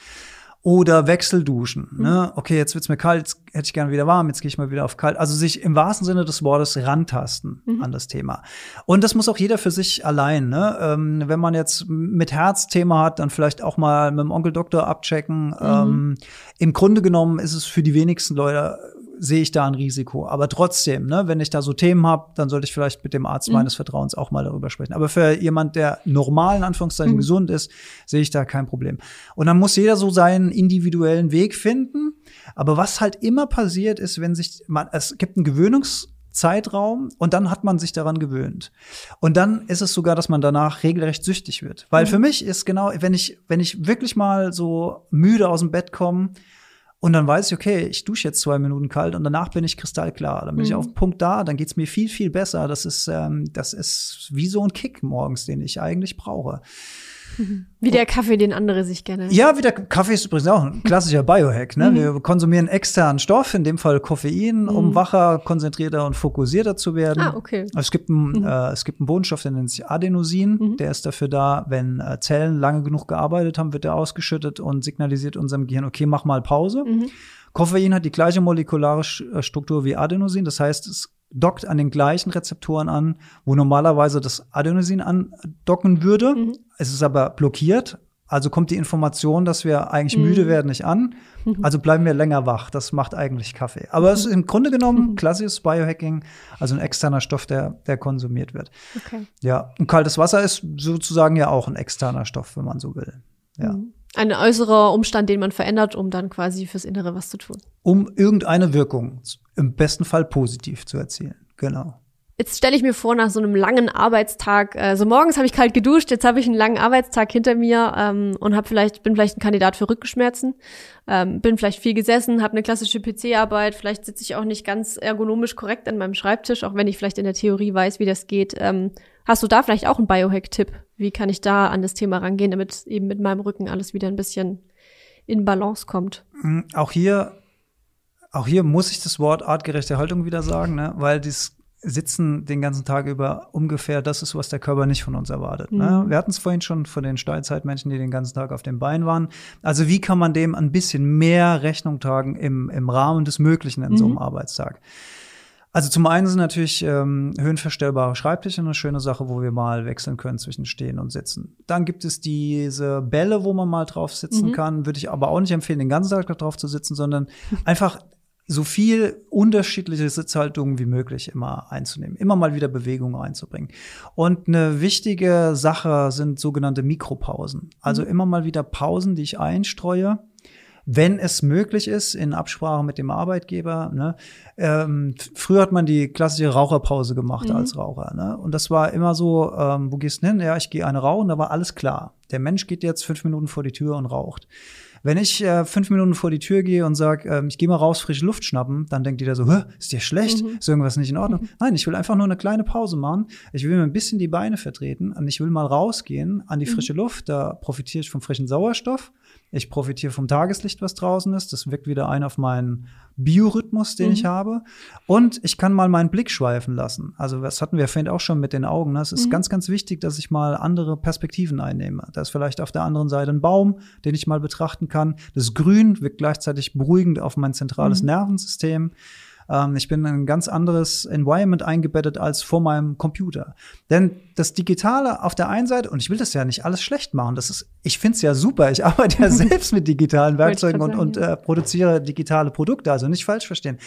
Oder Wechselduschen. Mhm. Ne? Okay, jetzt wird's mir kalt, jetzt hätte ich gerne wieder warm, jetzt gehe ich mal wieder auf kalt. Also sich im wahrsten Sinne des Wortes rantasten mhm. an das Thema. Und das muss auch jeder für sich allein. Ne? Ähm, wenn man jetzt mit Herzthema hat, dann vielleicht auch mal mit dem Onkel Doktor abchecken. Mhm. Ähm, Im Grunde genommen ist es für die wenigsten Leute sehe ich da ein Risiko. Aber trotzdem, ne, wenn ich da so Themen habe, dann sollte ich vielleicht mit dem Arzt mhm. meines Vertrauens auch mal darüber sprechen. Aber für jemand, der normal in Anführungszeichen mhm. gesund ist, sehe ich da kein Problem. Und dann muss jeder so seinen individuellen Weg finden. Aber was halt immer passiert ist, wenn sich man, es gibt einen Gewöhnungs Zeitraum und dann hat man sich daran gewöhnt. Und dann ist es sogar, dass man danach regelrecht süchtig wird. Weil mhm. für mich ist genau, wenn ich, wenn ich wirklich mal so müde aus dem Bett komme, und dann weiß ich, okay, ich dusche jetzt zwei Minuten kalt und danach bin ich kristallklar. Dann bin mhm. ich auf Punkt da, dann geht's mir viel, viel besser. Das ist, ähm, das ist wie so ein Kick morgens, den ich eigentlich brauche. Wie der Kaffee, den andere sich gerne. Ja, wie der Kaffee ist übrigens auch ein klassischer Biohack. Ne? Mhm. Wir konsumieren externen Stoff, in dem Fall Koffein, mhm. um wacher, konzentrierter und fokussierter zu werden. Ah, okay. Es gibt, einen, mhm. äh, es gibt einen Bodenstoff, der nennt sich Adenosin. Mhm. Der ist dafür da, wenn äh, Zellen lange genug gearbeitet haben, wird der ausgeschüttet und signalisiert unserem Gehirn, okay, mach mal Pause. Mhm. Koffein hat die gleiche molekulare äh, Struktur wie Adenosin. Das heißt, es dockt an den gleichen Rezeptoren an, wo normalerweise das Adenosin andocken würde. Mhm. Es ist aber blockiert. Also kommt die Information, dass wir eigentlich mhm. müde werden, nicht an. Mhm. Also bleiben wir länger wach. Das macht eigentlich Kaffee. Aber es ist im Grunde genommen mhm. klassisches Biohacking, also ein externer Stoff, der, der konsumiert wird. Okay. Ja, und kaltes Wasser ist sozusagen ja auch ein externer Stoff, wenn man so will. Ja. Mhm. Ein äußerer Umstand, den man verändert, um dann quasi fürs Innere was zu tun. Um irgendeine Wirkung im besten Fall positiv zu erzielen. Genau. Jetzt stelle ich mir vor, nach so einem langen Arbeitstag, also morgens habe ich kalt geduscht, jetzt habe ich einen langen Arbeitstag hinter mir ähm, und habe vielleicht bin vielleicht ein Kandidat für Rückenschmerzen, ähm, bin vielleicht viel gesessen, habe eine klassische PC-Arbeit, vielleicht sitze ich auch nicht ganz ergonomisch korrekt an meinem Schreibtisch, auch wenn ich vielleicht in der Theorie weiß, wie das geht. Ähm, hast du da vielleicht auch einen Biohack-Tipp? Wie kann ich da an das Thema rangehen, damit eben mit meinem Rücken alles wieder ein bisschen in Balance kommt? Hm, auch hier auch hier muss ich das Wort artgerechte Haltung wieder sagen, ne? weil das Sitzen den ganzen Tag über ungefähr das ist, was der Körper nicht von uns erwartet. Ne? Mhm. Ne? Wir hatten es vorhin schon von den Steinzeitmenschen, die den ganzen Tag auf dem Bein waren. Also wie kann man dem ein bisschen mehr Rechnung tragen im, im Rahmen des Möglichen in mhm. so einem mhm. Arbeitstag? Also zum einen sind natürlich ähm, höhenverstellbare Schreibtische eine schöne Sache, wo wir mal wechseln können zwischen Stehen und Sitzen. Dann gibt es diese Bälle, wo man mal drauf sitzen mhm. kann. Würde ich aber auch nicht empfehlen, den ganzen Tag drauf zu sitzen, sondern einfach so viel unterschiedliche Sitzhaltungen wie möglich immer einzunehmen, immer mal wieder Bewegung einzubringen. Und eine wichtige Sache sind sogenannte Mikropausen. Also mhm. immer mal wieder Pausen, die ich einstreue, wenn es möglich ist, in Absprache mit dem Arbeitgeber. Ne? Ähm, früher hat man die klassische Raucherpause gemacht mhm. als Raucher. Ne? Und das war immer so, ähm, wo gehst du hin? Ja, ich gehe eine rauchen, da war alles klar. Der Mensch geht jetzt fünf Minuten vor die Tür und raucht. Wenn ich äh, fünf Minuten vor die Tür gehe und sage, äh, ich gehe mal raus, frische Luft schnappen, dann denkt jeder so, ist dir schlecht? Mhm. Ist irgendwas nicht in Ordnung? Mhm. Nein, ich will einfach nur eine kleine Pause machen. Ich will mir ein bisschen die Beine vertreten und ich will mal rausgehen an die mhm. frische Luft. Da profitiere ich vom frischen Sauerstoff. Ich profitiere vom Tageslicht, was draußen ist. Das wirkt wieder ein auf meinen Biorhythmus, den mhm. ich habe. Und ich kann mal meinen Blick schweifen lassen. Also, das hatten wir vorhin auch schon mit den Augen. Ne? Es ist mhm. ganz, ganz wichtig, dass ich mal andere Perspektiven einnehme. Da ist vielleicht auf der anderen Seite ein Baum, den ich mal betrachten kann. Das Grün wirkt gleichzeitig beruhigend auf mein zentrales mhm. Nervensystem. Ähm, ich bin in ein ganz anderes Environment eingebettet als vor meinem Computer. Denn das Digitale auf der einen Seite, und ich will das ja nicht alles schlecht machen, das ist, ich finde es ja super. Ich arbeite ja selbst mit digitalen Werkzeugen und, und äh, produziere digitale Produkte, also nicht falsch verstehen.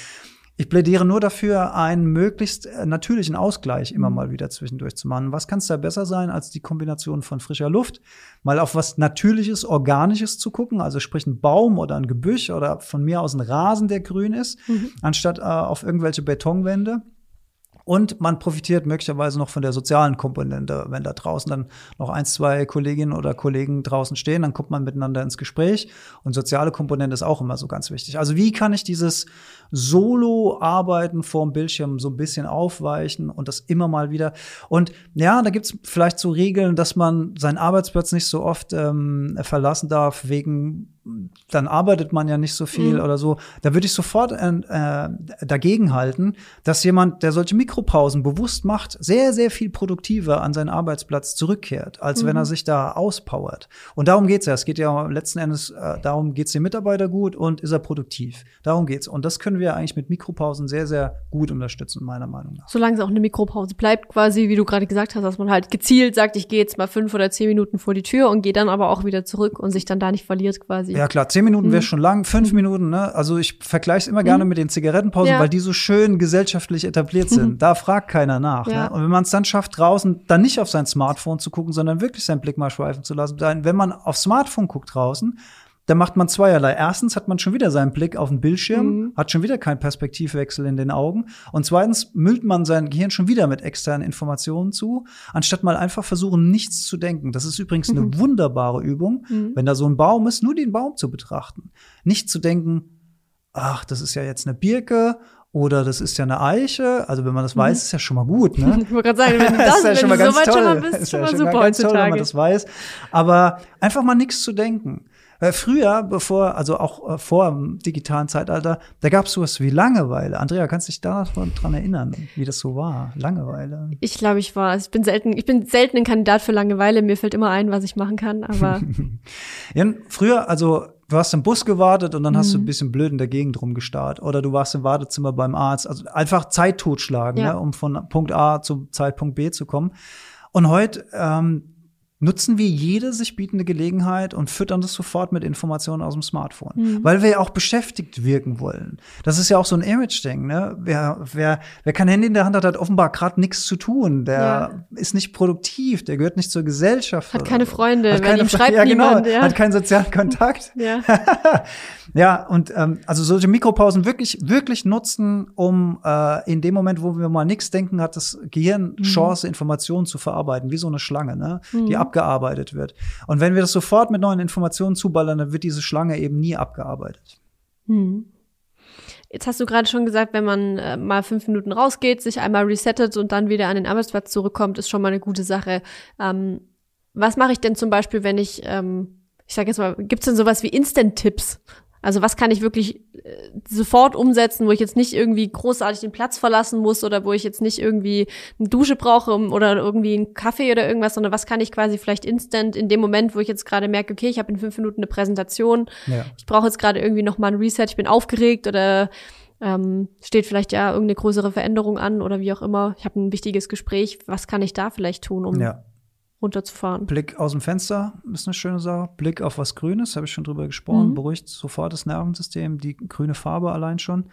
Ich plädiere nur dafür, einen möglichst äh, natürlichen Ausgleich immer mhm. mal wieder zwischendurch zu machen. Was kann es da besser sein, als die Kombination von frischer Luft, mal auf was Natürliches, Organisches zu gucken, also sprich ein Baum oder ein Gebüsch oder von mir aus ein Rasen, der grün ist, mhm. anstatt äh, auf irgendwelche Betonwände. Und man profitiert möglicherweise noch von der sozialen Komponente. Wenn da draußen dann noch ein, zwei Kolleginnen oder Kollegen draußen stehen, dann kommt man miteinander ins Gespräch. Und soziale Komponente ist auch immer so ganz wichtig. Also wie kann ich dieses Solo-Arbeiten vorm Bildschirm so ein bisschen aufweichen und das immer mal wieder. Und ja, da gibt's vielleicht so Regeln, dass man seinen Arbeitsplatz nicht so oft ähm, verlassen darf wegen dann arbeitet man ja nicht so viel Mhm. oder so. Da würde ich sofort äh, äh, dagegen halten, dass jemand, der solche Mikropausen bewusst macht, sehr, sehr viel produktiver an seinen Arbeitsplatz zurückkehrt, als wenn er sich da auspowert. Und darum geht's ja. Es geht ja letzten Endes äh, darum, geht's dem Mitarbeiter gut und ist er produktiv. Darum geht's. Und das können wir eigentlich mit Mikropausen sehr, sehr gut unterstützen, meiner Meinung nach. Solange es auch eine Mikropause bleibt, quasi, wie du gerade gesagt hast, dass man halt gezielt sagt, ich gehe jetzt mal fünf oder zehn Minuten vor die Tür und gehe dann aber auch wieder zurück und sich dann da nicht verliert quasi. Ja klar, zehn Minuten wäre schon lang, fünf Minuten, ne? Also ich vergleiche es immer gerne mit den Zigarettenpausen, Ja. weil die so schön gesellschaftlich etabliert sind. Da fragt keiner nach. Ja. Ne? Und wenn man es dann schafft, draußen dann nicht auf sein Smartphone zu gucken, sondern wirklich seinen Blick mal schweifen zu lassen. Dann, wenn man aufs Smartphone guckt draußen, dann macht man zweierlei. Erstens hat man schon wieder seinen Blick auf den Bildschirm, Mhm. hat schon wieder keinen Perspektivwechsel in den Augen. Und zweitens müllt man sein Gehirn schon wieder mit externen Informationen zu, anstatt mal einfach versuchen, nichts zu denken. Das ist übrigens eine wunderbare Übung, Mhm. wenn da so ein Baum ist, nur den Baum zu betrachten. Nicht zu denken, ach, das ist ja jetzt eine Birke oder das ist ja eine Eiche. Also wenn man das weiß, ist ja schon mal gut, ne? Ich wollte gerade sagen, wenn du, das, ist ja wenn schon du so weit toll. schon mal bist, Ist schon ja mal schon super mal ganz toll, wenn man heutzutage. das weiß. Aber einfach mal nichts zu denken. Weil früher, bevor, also auch äh, vor dem digitalen Zeitalter, da gab es sowas wie Langeweile. Andrea, kannst du dich da noch dran erinnern, wie das so war? Langeweile. Ich glaube, ich war, ich bin selten, ich bin selten ein Kandidat für Langeweile. Mir fällt immer ein, was ich machen kann, aber Ja, früher, also du hast im Bus gewartet und dann hast Mhm. du ein bisschen blöd in der Gegend rumgestarrt. Oder du warst im Wartezimmer beim Arzt. Also einfach Zeit totschlagen, Ja. ne, um von Punkt A zum Zeitpunkt B zu kommen. Und heute ähm, nutzen wir jede sich bietende Gelegenheit und füttern das sofort mit Informationen aus dem Smartphone. Mhm. Weil wir ja auch beschäftigt wirken wollen. Das ist ja auch so ein Image-Ding. Ne? Wer, wer, wer kein Handy in der Hand hat, hat offenbar gerade nichts zu tun. Der ist nicht produktiv, der gehört nicht zur Gesellschaft. Hat keine. Freunde, hat keine schreibt ja, genau, niemand, ja. Hat keinen sozialen Kontakt. ja. Ja, und ähm, also solche Mikropausen wirklich, wirklich nutzen, um äh, in dem Moment, wo wir mal nichts denken, hat das Gehirn Mhm. Chance, Informationen zu verarbeiten, wie so eine Schlange, ne? die abgearbeitet wird. Und wenn wir das sofort mit neuen Informationen zuballern, dann wird diese Schlange eben nie abgearbeitet. Hm. Jetzt hast du gerade schon gesagt, wenn man äh, mal fünf Minuten rausgeht, sich einmal resettet und dann wieder an den Arbeitsplatz zurückkommt, ist schon mal eine gute Sache. Ähm, was mache ich denn zum Beispiel, wenn ich, ähm, ich sage jetzt mal, gibt es denn sowas wie Instant-Tipps? Also was kann ich wirklich sofort umsetzen, wo ich jetzt nicht irgendwie großartig den Platz verlassen muss oder wo ich jetzt nicht irgendwie eine Dusche brauche oder irgendwie einen Kaffee oder irgendwas, sondern was kann ich quasi vielleicht instant in dem Moment, wo ich jetzt gerade merke, okay, ich habe in fünf Minuten eine Präsentation, Ja. ich brauche jetzt gerade irgendwie noch mal ein Reset, ich bin aufgeregt oder ähm, steht vielleicht ja irgendeine größere Veränderung an oder wie auch immer. Ich habe ein wichtiges Gespräch. Was kann ich da vielleicht tun, um ja. Runterzufahren? Blick aus dem Fenster ist eine schöne Sache. Blick auf was Grünes, habe ich schon drüber gesprochen, Mhm. beruhigt sofort das Nervensystem, die grüne Farbe allein schon.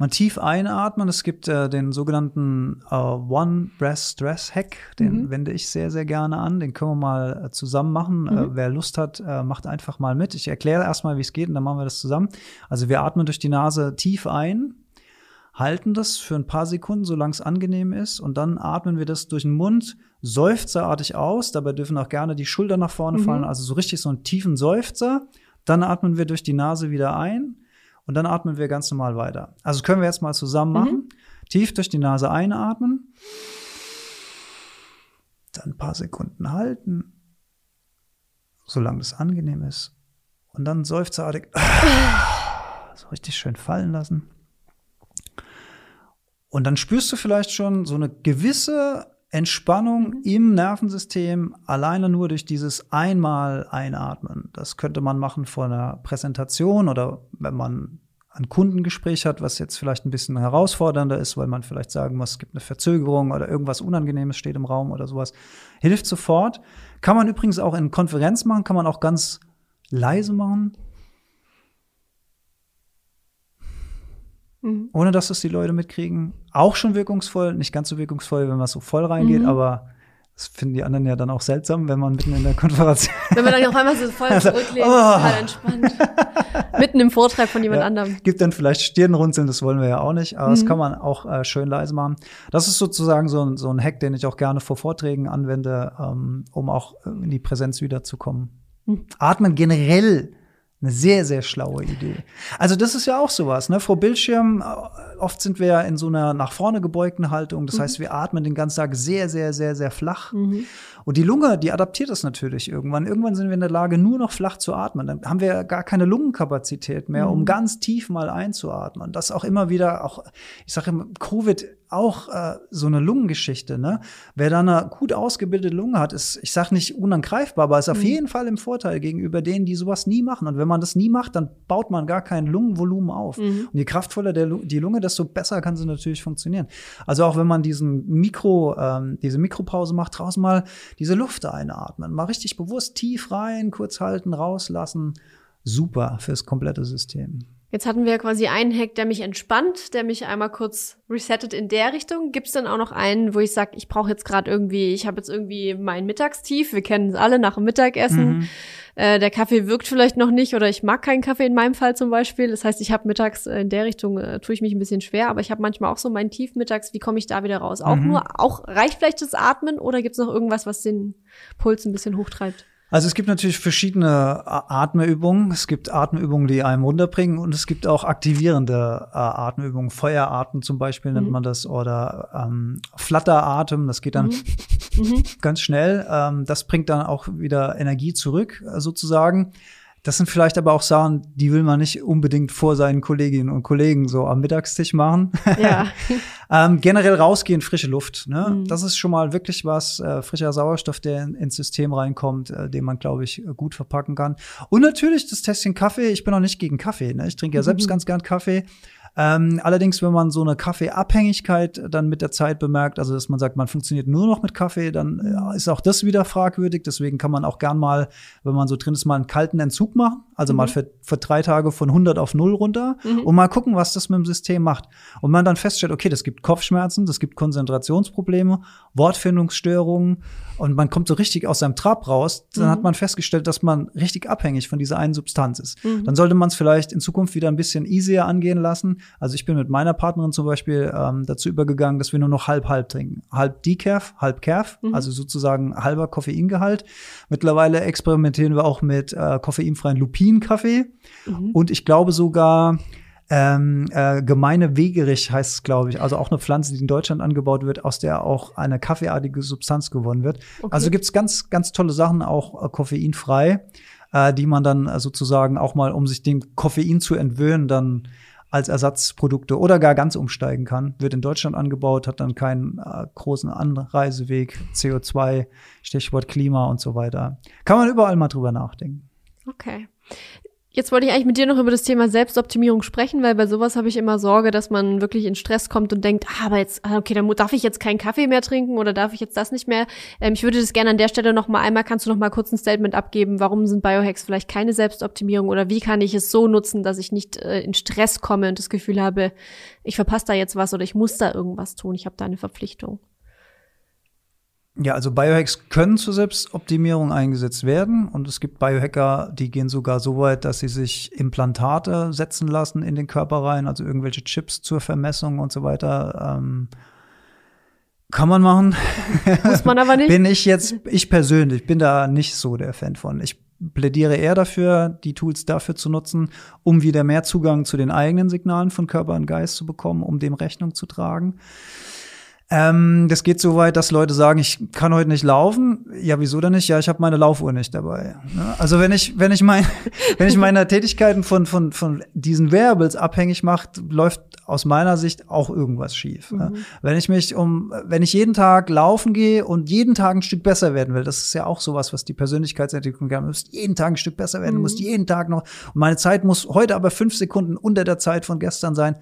Man tief einatmen. Es gibt äh, den sogenannten äh, One Breath Stress Hack, den Mhm. wende ich sehr, sehr gerne an. Den können wir mal äh, zusammen machen. Mhm. Äh, wer Lust hat, äh, macht einfach mal mit. Ich erkläre erstmal, wie es geht und dann machen wir das zusammen. Also wir atmen durch die Nase tief ein, halten das für ein paar Sekunden, solange es angenehm ist, und dann atmen wir das durch den Mund seufzerartig aus. Dabei dürfen auch gerne die Schultern nach vorne Mhm. fallen, also so richtig so einen tiefen Seufzer. Dann atmen wir durch die Nase wieder ein und dann atmen wir ganz normal weiter. Also können wir jetzt mal zusammen Mhm. machen. Tief durch die Nase einatmen, dann ein paar Sekunden halten, solange es angenehm ist, und dann seufzerartig so richtig schön fallen lassen. Und dann spürst du vielleicht schon so eine gewisse Entspannung im Nervensystem alleine nur durch dieses einmal einatmen. Das könnte man machen vor einer Präsentation oder wenn man ein Kundengespräch hat, was jetzt vielleicht ein bisschen herausfordernder ist, weil man vielleicht sagen muss, es gibt eine Verzögerung oder irgendwas Unangenehmes steht im Raum oder sowas. Hilft sofort. Kann man übrigens auch in Konferenz machen, kann man auch ganz leise machen. Mhm. ohne dass es die Leute mitkriegen. Auch schon wirkungsvoll, nicht ganz so wirkungsvoll, wenn man so voll reingeht, Mhm. aber das finden die anderen ja dann auch seltsam, wenn man mitten in der Konferenz. Wenn man dann auf einmal so voll Also, zurücklehnt, oh. total entspannt. Mitten im Vortrag von jemand Ja. anderem. Gibt dann vielleicht Stirnrunzeln, das wollen wir ja auch nicht, aber das Mhm. kann man auch äh, schön leise machen. Das ist sozusagen so ein, so ein Hack, den ich auch gerne vor Vorträgen anwende, ähm, um auch äh, in die Präsenz wiederzukommen. Mhm. Atmen generell eine sehr, sehr schlaue Idee. Also das ist ja auch sowas, ne? Vor Bildschirm, äh, oft sind wir ja in so einer nach vorne gebeugten Haltung. Das heißt, wir atmen den ganzen Tag sehr, sehr, sehr, sehr flach. Mhm. Und die Lunge, die adaptiert das natürlich irgendwann. Irgendwann sind wir in der Lage, nur noch flach zu atmen. Dann haben wir gar keine Lungenkapazität mehr, um mhm. ganz tief mal einzuatmen. Das auch immer wieder, auch, ich sage immer, Covid auch äh, so eine Lungengeschichte. Ne? Wer da eine gut ausgebildete Lunge hat, ist, ich sage nicht unangreifbar, aber ist auf mhm. jeden Fall im Vorteil gegenüber denen, die sowas nie machen. Und wenn man das nie macht, dann baut man gar kein Lungenvolumen auf. Mhm. Und je kraftvoller der, die Lunge, desto besser kann sie natürlich funktionieren. Also auch wenn man diesen Mikro, ähm, diese Mikropause macht, draußen mal diese Luft einatmen, mal richtig bewusst tief rein, kurz halten, rauslassen. Super fürs komplette System. Jetzt hatten wir ja quasi einen Hack, der mich entspannt, der mich einmal kurz resettet in der Richtung. Gibt es dann auch noch einen, wo ich sage, ich brauche jetzt gerade irgendwie, ich habe jetzt irgendwie mein Mittagstief, wir kennen es alle nach dem Mittagessen. Mhm. Äh, der Kaffee wirkt vielleicht noch nicht oder ich mag keinen Kaffee in meinem Fall zum Beispiel. Das heißt, ich habe mittags äh, in der Richtung, äh, tue ich mich ein bisschen schwer, aber ich habe manchmal auch so mein Tief mittags, wie komme ich da wieder raus? Auch mhm. nur, auch reicht vielleicht das Atmen oder gibt es noch irgendwas, was den Puls ein bisschen hochtreibt? Also es gibt natürlich verschiedene Atemübungen. Es gibt Atemübungen, die einem runterbringen und es gibt auch aktivierende äh, Atemübungen. Feueratem zum Beispiel mhm. nennt man das oder ähm, Flatteratem. Das geht dann mhm. mhm. ganz schnell. Ähm, das bringt dann auch wieder Energie zurück äh, sozusagen. Das sind vielleicht aber auch Sachen, die will man nicht unbedingt vor seinen Kolleginnen und Kollegen so am Mittagstisch machen. Ja. ähm, generell rausgehen, frische Luft. Ne? Mhm. Das ist schon mal wirklich was, äh, frischer Sauerstoff, der in, ins System reinkommt, äh, den man, glaube ich, gut verpacken kann. Und natürlich das Tässchen Kaffee. Ich bin auch nicht gegen Kaffee. Ne? Ich trinke ja selbst mhm. ganz gern Kaffee. Ähm, allerdings, wenn man so eine Kaffeeabhängigkeit dann mit der Zeit bemerkt, also dass man sagt, man funktioniert nur noch mit Kaffee, dann äh, ist auch das wieder fragwürdig. Deswegen kann man auch gern mal, wenn man so drin ist, mal einen kalten Entzug machen. Also mhm. mal für, für drei Tage von 100 auf 0 runter mhm. und mal gucken, was das mit dem System macht. Und man dann feststellt, okay, das gibt Kopfschmerzen, das gibt Konzentrationsprobleme, Wortfindungsstörungen und man kommt so richtig aus seinem Trab raus. Dann mhm. hat man festgestellt, dass man richtig abhängig von dieser einen Substanz ist. Mhm. Dann sollte man es vielleicht in Zukunft wieder ein bisschen easier angehen lassen. Also ich bin mit meiner Partnerin zum Beispiel ähm, dazu übergegangen, dass wir nur noch halb-halb trinken. Halb Decaf, halb Calf, mhm. also sozusagen halber Koffeingehalt. Mittlerweile experimentieren wir auch mit äh, koffeinfreien Lupin Kaffee. Mhm. Und ich glaube sogar, ähm, äh, gemeine Wegerich heißt es, glaube ich. Also auch eine Pflanze, die in Deutschland angebaut wird, aus der auch eine kaffeeartige Substanz gewonnen wird. Okay. Also gibt's ganz, ganz tolle Sachen, auch äh, koffeinfrei, äh, die man dann äh, sozusagen auch mal, um sich dem Koffein zu entwöhnen, dann als Ersatzprodukte oder gar ganz umsteigen kann. Wird in Deutschland angebaut, hat dann keinen äh, großen Anreiseweg, CO2, Stichwort Klima und so weiter. Kann man überall mal drüber nachdenken. Okay. Jetzt wollte ich eigentlich mit dir noch über das Thema Selbstoptimierung sprechen, weil bei sowas habe ich immer Sorge, dass man wirklich in Stress kommt und denkt, ah, aber jetzt, ah, okay, dann darf ich jetzt keinen Kaffee mehr trinken oder darf ich jetzt das nicht mehr. Ähm, ich würde das gerne an der Stelle noch mal einmal, kannst du noch mal kurz ein Statement abgeben, warum sind Biohacks vielleicht keine Selbstoptimierung oder wie kann ich es so nutzen, dass ich nicht äh, in Stress komme und das Gefühl habe, ich verpasse da jetzt was oder ich muss da irgendwas tun, ich habe da eine Verpflichtung. Ja, also Biohacks können zur Selbstoptimierung eingesetzt werden und es gibt Biohacker, die gehen sogar so weit, dass sie sich Implantate setzen lassen in den Körper rein, also irgendwelche Chips zur Vermessung und so weiter. Ähm, kann man machen. Muss man aber nicht. bin ich jetzt, ich persönlich bin da nicht so der Fan von. Ich plädiere eher dafür, die Tools dafür zu nutzen, um wieder mehr Zugang zu den eigenen Signalen von Körper und Geist zu bekommen, um dem Rechnung zu tragen. Ähm, das geht so weit, dass Leute sagen, ich kann heute nicht laufen. Ja, wieso denn nicht? Ja, ich habe meine Laufuhr nicht dabei. Ne? Also wenn ich, wenn ich mein, wenn ich meine Tätigkeiten von, von, von diesen Variables abhängig macht, läuft aus meiner Sicht auch irgendwas schief. Ne? Mhm. Ne? Wenn ich mich um, wenn ich jeden Tag laufen gehe und jeden Tag ein Stück besser werden will, das ist ja auch sowas, was die Persönlichkeitsentwicklung gerne muss. Jeden Tag ein Stück besser werden, mhm. muss jeden Tag noch. Und meine Zeit muss heute aber fünf Sekunden unter der Zeit von gestern sein.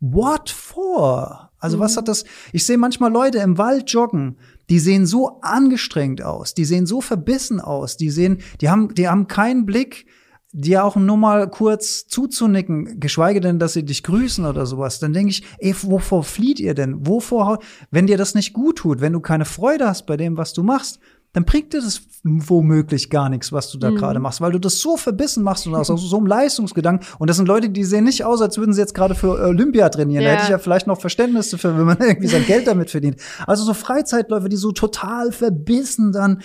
What for? Also mhm. was hat das? Ich sehe manchmal Leute im Wald joggen, die sehen so angestrengt aus, die sehen so verbissen aus, die sehen, die haben, die haben keinen Blick, dir auch nur mal kurz zuzunicken, geschweige denn, dass sie dich grüßen oder sowas, dann denke ich, ey, wovor flieht ihr denn? Wovor, wenn dir das nicht gut tut, wenn du keine Freude hast bei dem, was du machst, dann bringt dir das womöglich gar nichts, was du da mhm. gerade machst, weil du das so verbissen machst und aus so einem Leistungsgedanken. Und das sind Leute, die sehen nicht aus, als würden sie jetzt gerade für Olympia trainieren. Ja. Da hätte ich ja vielleicht noch Verständnis dafür, wenn man irgendwie sein Geld damit verdient. Also so Freizeitläufer, die so total verbissen dann,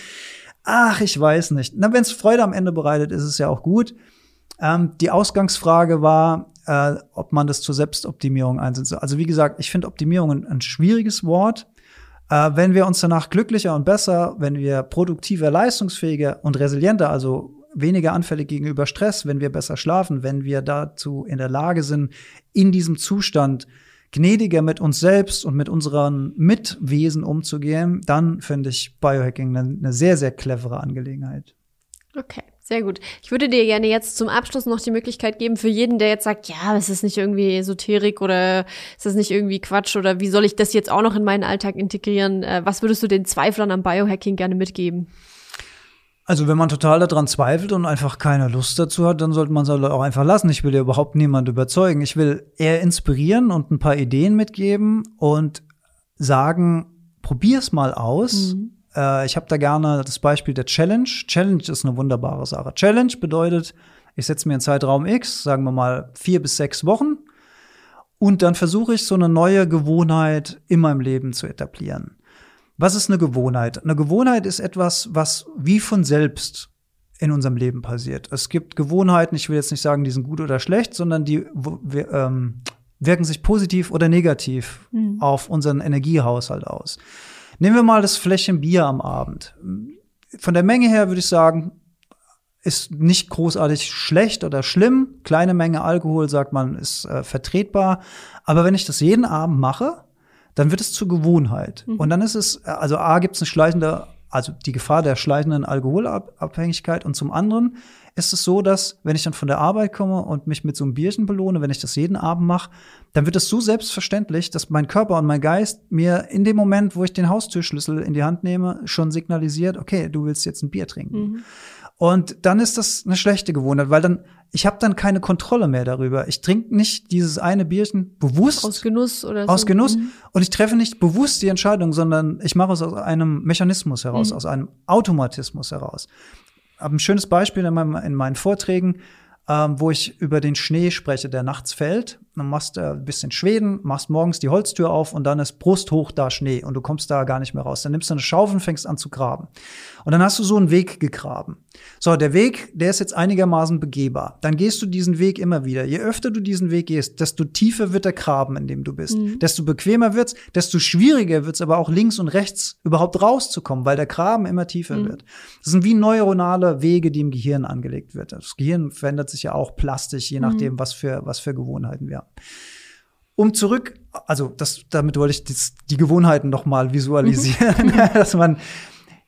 ach, ich weiß nicht. Na, wenn es Freude am Ende bereitet, ist es ja auch gut. Ähm, die Ausgangsfrage war, äh, ob man das zur Selbstoptimierung einsetzt. Also wie gesagt, ich finde Optimierung ein, ein schwieriges Wort Äh, wenn wir uns danach glücklicher und besser, wenn wir produktiver, leistungsfähiger und resilienter, also weniger anfällig gegenüber Stress, wenn wir besser schlafen, wenn wir dazu in der Lage sind, in diesem Zustand gnädiger mit uns selbst und mit unseren Mitwesen umzugehen, dann finde ich Biohacking eine, eine sehr, sehr clevere Angelegenheit. Okay. Sehr gut. Ich würde dir gerne jetzt zum Abschluss noch die Möglichkeit geben, für jeden, der jetzt sagt, ja, ist das nicht irgendwie Esoterik oder ist das nicht irgendwie Quatsch oder wie soll ich das jetzt auch noch in meinen Alltag integrieren? Äh, was würdest du den Zweiflern am Biohacking gerne mitgeben? Also wenn man total daran zweifelt und einfach keine Lust dazu hat, dann sollte man es halt auch einfach lassen. Ich will ja überhaupt niemand überzeugen. Ich will eher inspirieren und ein paar Ideen mitgeben und sagen, probier's mal aus. Mhm. Äh, ich habe da gerne das Beispiel der Challenge. Challenge ist eine wunderbare Sache. Challenge bedeutet, ich setze mir einen Zeitraum X, sagen wir mal vier bis sechs Wochen, und dann versuche ich so eine neue Gewohnheit in meinem Leben zu etablieren. Was ist eine Gewohnheit? Eine Gewohnheit ist etwas, was wie von selbst in unserem Leben passiert. Es gibt Gewohnheiten, ich will jetzt nicht sagen, die sind gut oder schlecht, sondern die ähm, wirken sich positiv oder negativ mhm. auf unseren Energiehaushalt aus. Nehmen wir mal das Fläschchen Bier am Abend. Von der Menge her würde ich sagen, ist nicht großartig schlecht oder schlimm. Kleine Menge Alkohol, sagt man, ist äh, vertretbar. Aber wenn ich das jeden Abend mache, dann wird es zur Gewohnheit. Mhm. Und dann ist es, also A, gibt es eine schleichende, also die Gefahr der schleichenden Alkoholabhängigkeit. Und zum anderen ist es so, dass, wenn ich dann von der Arbeit komme und mich mit so einem Bierchen belohne, wenn ich das jeden Abend mache, dann wird es so selbstverständlich, dass mein Körper und mein Geist mir in dem Moment, wo ich den Haustürschlüssel in die Hand nehme, schon signalisiert, okay, du willst jetzt ein Bier trinken. Mhm. Und dann ist das eine schlechte Gewohnheit, weil dann ich habe dann keine Kontrolle mehr darüber. Ich trinke nicht dieses eine Bierchen bewusst. Aus Genuss oder so. Aus Genuss. Mhm. Und ich treffe nicht bewusst die Entscheidung, sondern ich mache es aus einem Mechanismus heraus, mhm. aus einem Automatismus heraus. Habe ein schönes Beispiel in, meinem, in meinen Vorträgen, ähm, wo ich über den Schnee spreche, der nachts fällt dann machst du ein bisschen Schweden, machst morgens die Holztür auf und dann ist brusthoch da Schnee und du kommst da gar nicht mehr raus. Dann nimmst du eine Schaufel und fängst an zu graben. Und dann hast du so einen Weg gegraben. So, der Weg, der ist jetzt einigermaßen begehbar. Dann gehst du diesen Weg immer wieder. Je öfter du diesen Weg gehst, desto tiefer wird der Graben, in dem du bist. Mhm. Desto bequemer wird's, desto schwieriger wird's aber auch links und rechts überhaupt rauszukommen, weil der Graben immer tiefer mhm. wird. Das sind wie neuronale Wege, die im Gehirn angelegt wird. Das Gehirn verändert sich ja auch plastisch, je mhm. nachdem, mhm. was für, was für Gewohnheiten wir haben. Um zurück, also das, damit wollte ich das, die Gewohnheiten noch mal visualisieren, mhm. dass man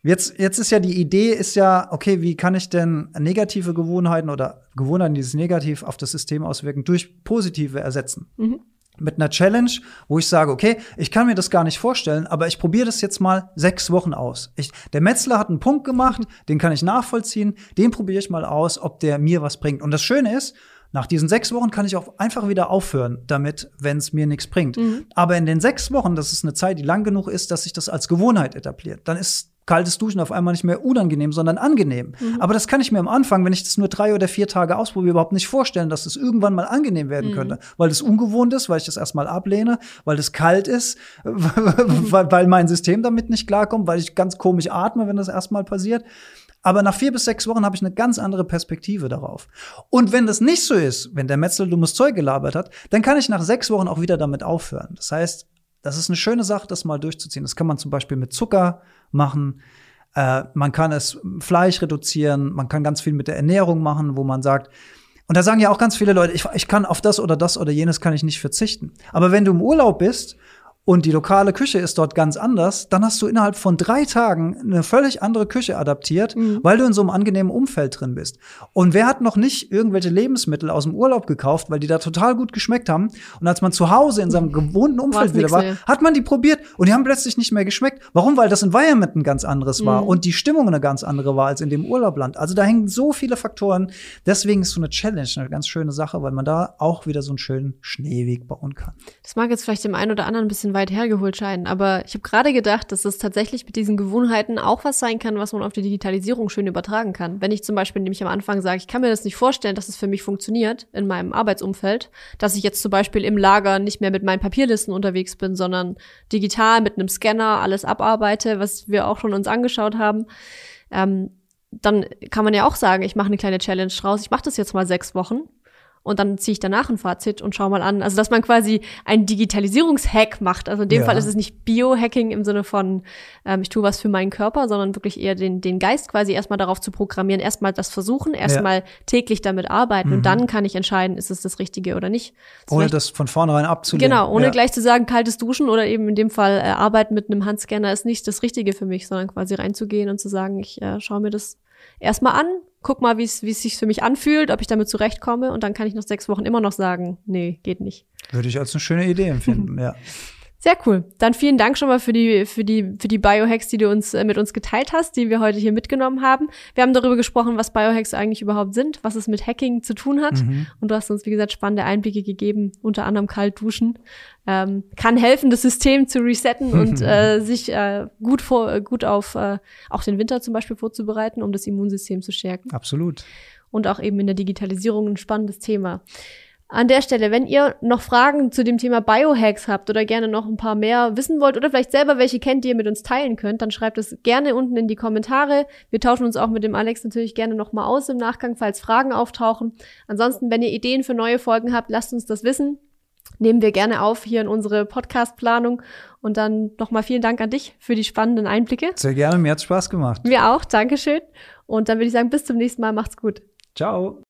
Jetzt, jetzt ist ja die Idee, ist ja, okay, wie kann ich denn negative Gewohnheiten oder Gewohnheiten, die sich negativ auf das System auswirken, durch positive ersetzen? Mhm. Mit einer Challenge, wo ich sage, okay, ich kann mir das gar nicht vorstellen, aber ich probiere das jetzt mal sechs Wochen aus. Ich, der Metzler hat einen Punkt gemacht, den kann ich nachvollziehen, den probiere ich mal aus, ob der mir was bringt. Und das Schöne ist, nach diesen sechs Wochen kann ich auch einfach wieder aufhören damit, wenn es mir nichts bringt. Mhm. Aber in den sechs Wochen, das ist eine Zeit, die lang genug ist, dass sich das als Gewohnheit etabliert, dann ist kaltes Duschen auf einmal nicht mehr unangenehm, sondern angenehm. Mhm. Aber das kann ich mir am Anfang, wenn ich das nur drei oder vier Tage ausprobiere, überhaupt nicht vorstellen, dass es das irgendwann mal angenehm werden mhm. könnte. Weil es ungewohnt ist, weil ich das erstmal ablehne, weil es kalt ist, weil, weil mein System damit nicht klarkommt, weil ich ganz komisch atme, wenn das erstmal passiert. Aber nach vier bis sechs Wochen habe ich eine ganz andere Perspektive darauf. Und wenn das nicht so ist, wenn der Metzel dummes Zeug gelabert hat, dann kann ich nach sechs Wochen auch wieder damit aufhören. Das heißt, das ist eine schöne Sache, das mal durchzuziehen. Das kann man zum Beispiel mit Zucker machen. Äh, man kann es Fleisch reduzieren. Man kann ganz viel mit der Ernährung machen, wo man sagt, und da sagen ja auch ganz viele Leute, ich, ich kann auf das oder das oder jenes kann ich nicht verzichten. Aber wenn du im Urlaub bist und die lokale Küche ist dort ganz anders, dann hast du innerhalb von drei Tagen eine völlig andere Küche adaptiert, mhm. weil du in so einem angenehmen Umfeld drin bist. Und wer hat noch nicht irgendwelche Lebensmittel aus dem Urlaub gekauft, weil die da total gut geschmeckt haben? Und als man zu Hause in seinem gewohnten Umfeld wieder war, mehr. hat man die probiert und die haben plötzlich nicht mehr geschmeckt. Warum? Weil das Environment ein ganz anderes war mhm. und die Stimmung eine ganz andere war als in dem Urlaubland. Also da hängen so viele Faktoren. Deswegen ist so eine Challenge eine ganz schöne Sache, weil man da auch wieder so einen schönen Schneeweg bauen kann. Das mag jetzt vielleicht dem einen oder anderen ein bisschen weit hergeholt scheinen. Aber ich habe gerade gedacht, dass es tatsächlich mit diesen Gewohnheiten auch was sein kann, was man auf die Digitalisierung schön übertragen kann. Wenn ich zum Beispiel nämlich am Anfang sage, ich kann mir das nicht vorstellen, dass es für mich funktioniert in meinem Arbeitsumfeld, dass ich jetzt zum Beispiel im Lager nicht mehr mit meinen Papierlisten unterwegs bin, sondern digital mit einem Scanner alles abarbeite, was wir auch schon uns angeschaut haben. Ähm, dann kann man ja auch sagen, ich mache eine kleine Challenge draus. Ich mache das jetzt mal sechs Wochen und dann ziehe ich danach ein Fazit und schau mal an. Also dass man quasi einen Digitalisierungshack macht. Also in dem Ja. Fall ist es nicht Biohacking im Sinne von ähm, ich tue was für meinen Körper, sondern wirklich eher den, den Geist quasi erstmal darauf zu programmieren, erstmal das versuchen, erstmal täglich damit arbeiten und dann kann ich entscheiden, ist es das Richtige oder nicht. Das Ohne das von vornherein abzulehnen. Genau, ohne ja. gleich zu sagen, kaltes Duschen oder eben in dem Fall äh, Arbeit mit einem Handscanner ist nicht das Richtige für mich, sondern quasi reinzugehen und zu sagen, ich äh, schaue mir das erstmal an, guck mal, wie es sich für mich anfühlt, ob ich damit zurechtkomme und dann kann ich nach sechs Wochen immer noch sagen, nee, geht nicht. Würde ich als eine schöne Idee empfinden, ja. Sehr cool. Dann vielen Dank schon mal für die, für die, für die Biohacks, die du uns äh, mit uns geteilt hast, die wir heute hier mitgenommen haben. Wir haben darüber gesprochen, was Biohacks eigentlich überhaupt sind, was es mit Hacking zu tun hat. Mhm. Und du hast uns, wie gesagt, spannende Einblicke gegeben, unter anderem kalt duschen. Ähm, kann helfen, das System zu resetten und äh, sich äh, gut vor, gut auf äh, auch den Winter zum Beispiel vorzubereiten, um das Immunsystem zu stärken Absolut. und auch eben in der Digitalisierung ein spannendes Thema. An der Stelle, wenn ihr noch Fragen zu dem Thema Biohacks habt oder gerne noch ein paar mehr wissen wollt oder vielleicht selber welche kennt, die ihr mit uns teilen könnt, dann schreibt es gerne unten in die Kommentare. Wir tauschen uns auch mit dem Alex natürlich gerne nochmal aus im Nachgang, falls Fragen auftauchen. Ansonsten, wenn ihr Ideen für neue Folgen habt, lasst uns das wissen. Nehmen wir gerne auf hier in unsere Podcast-Planung. Und dann nochmal vielen Dank an dich für die spannenden Einblicke. Sehr gerne, mir hat's Spaß gemacht. Mir auch, Dankeschön. Und dann würde ich sagen, bis zum nächsten Mal, macht's gut. Ciao.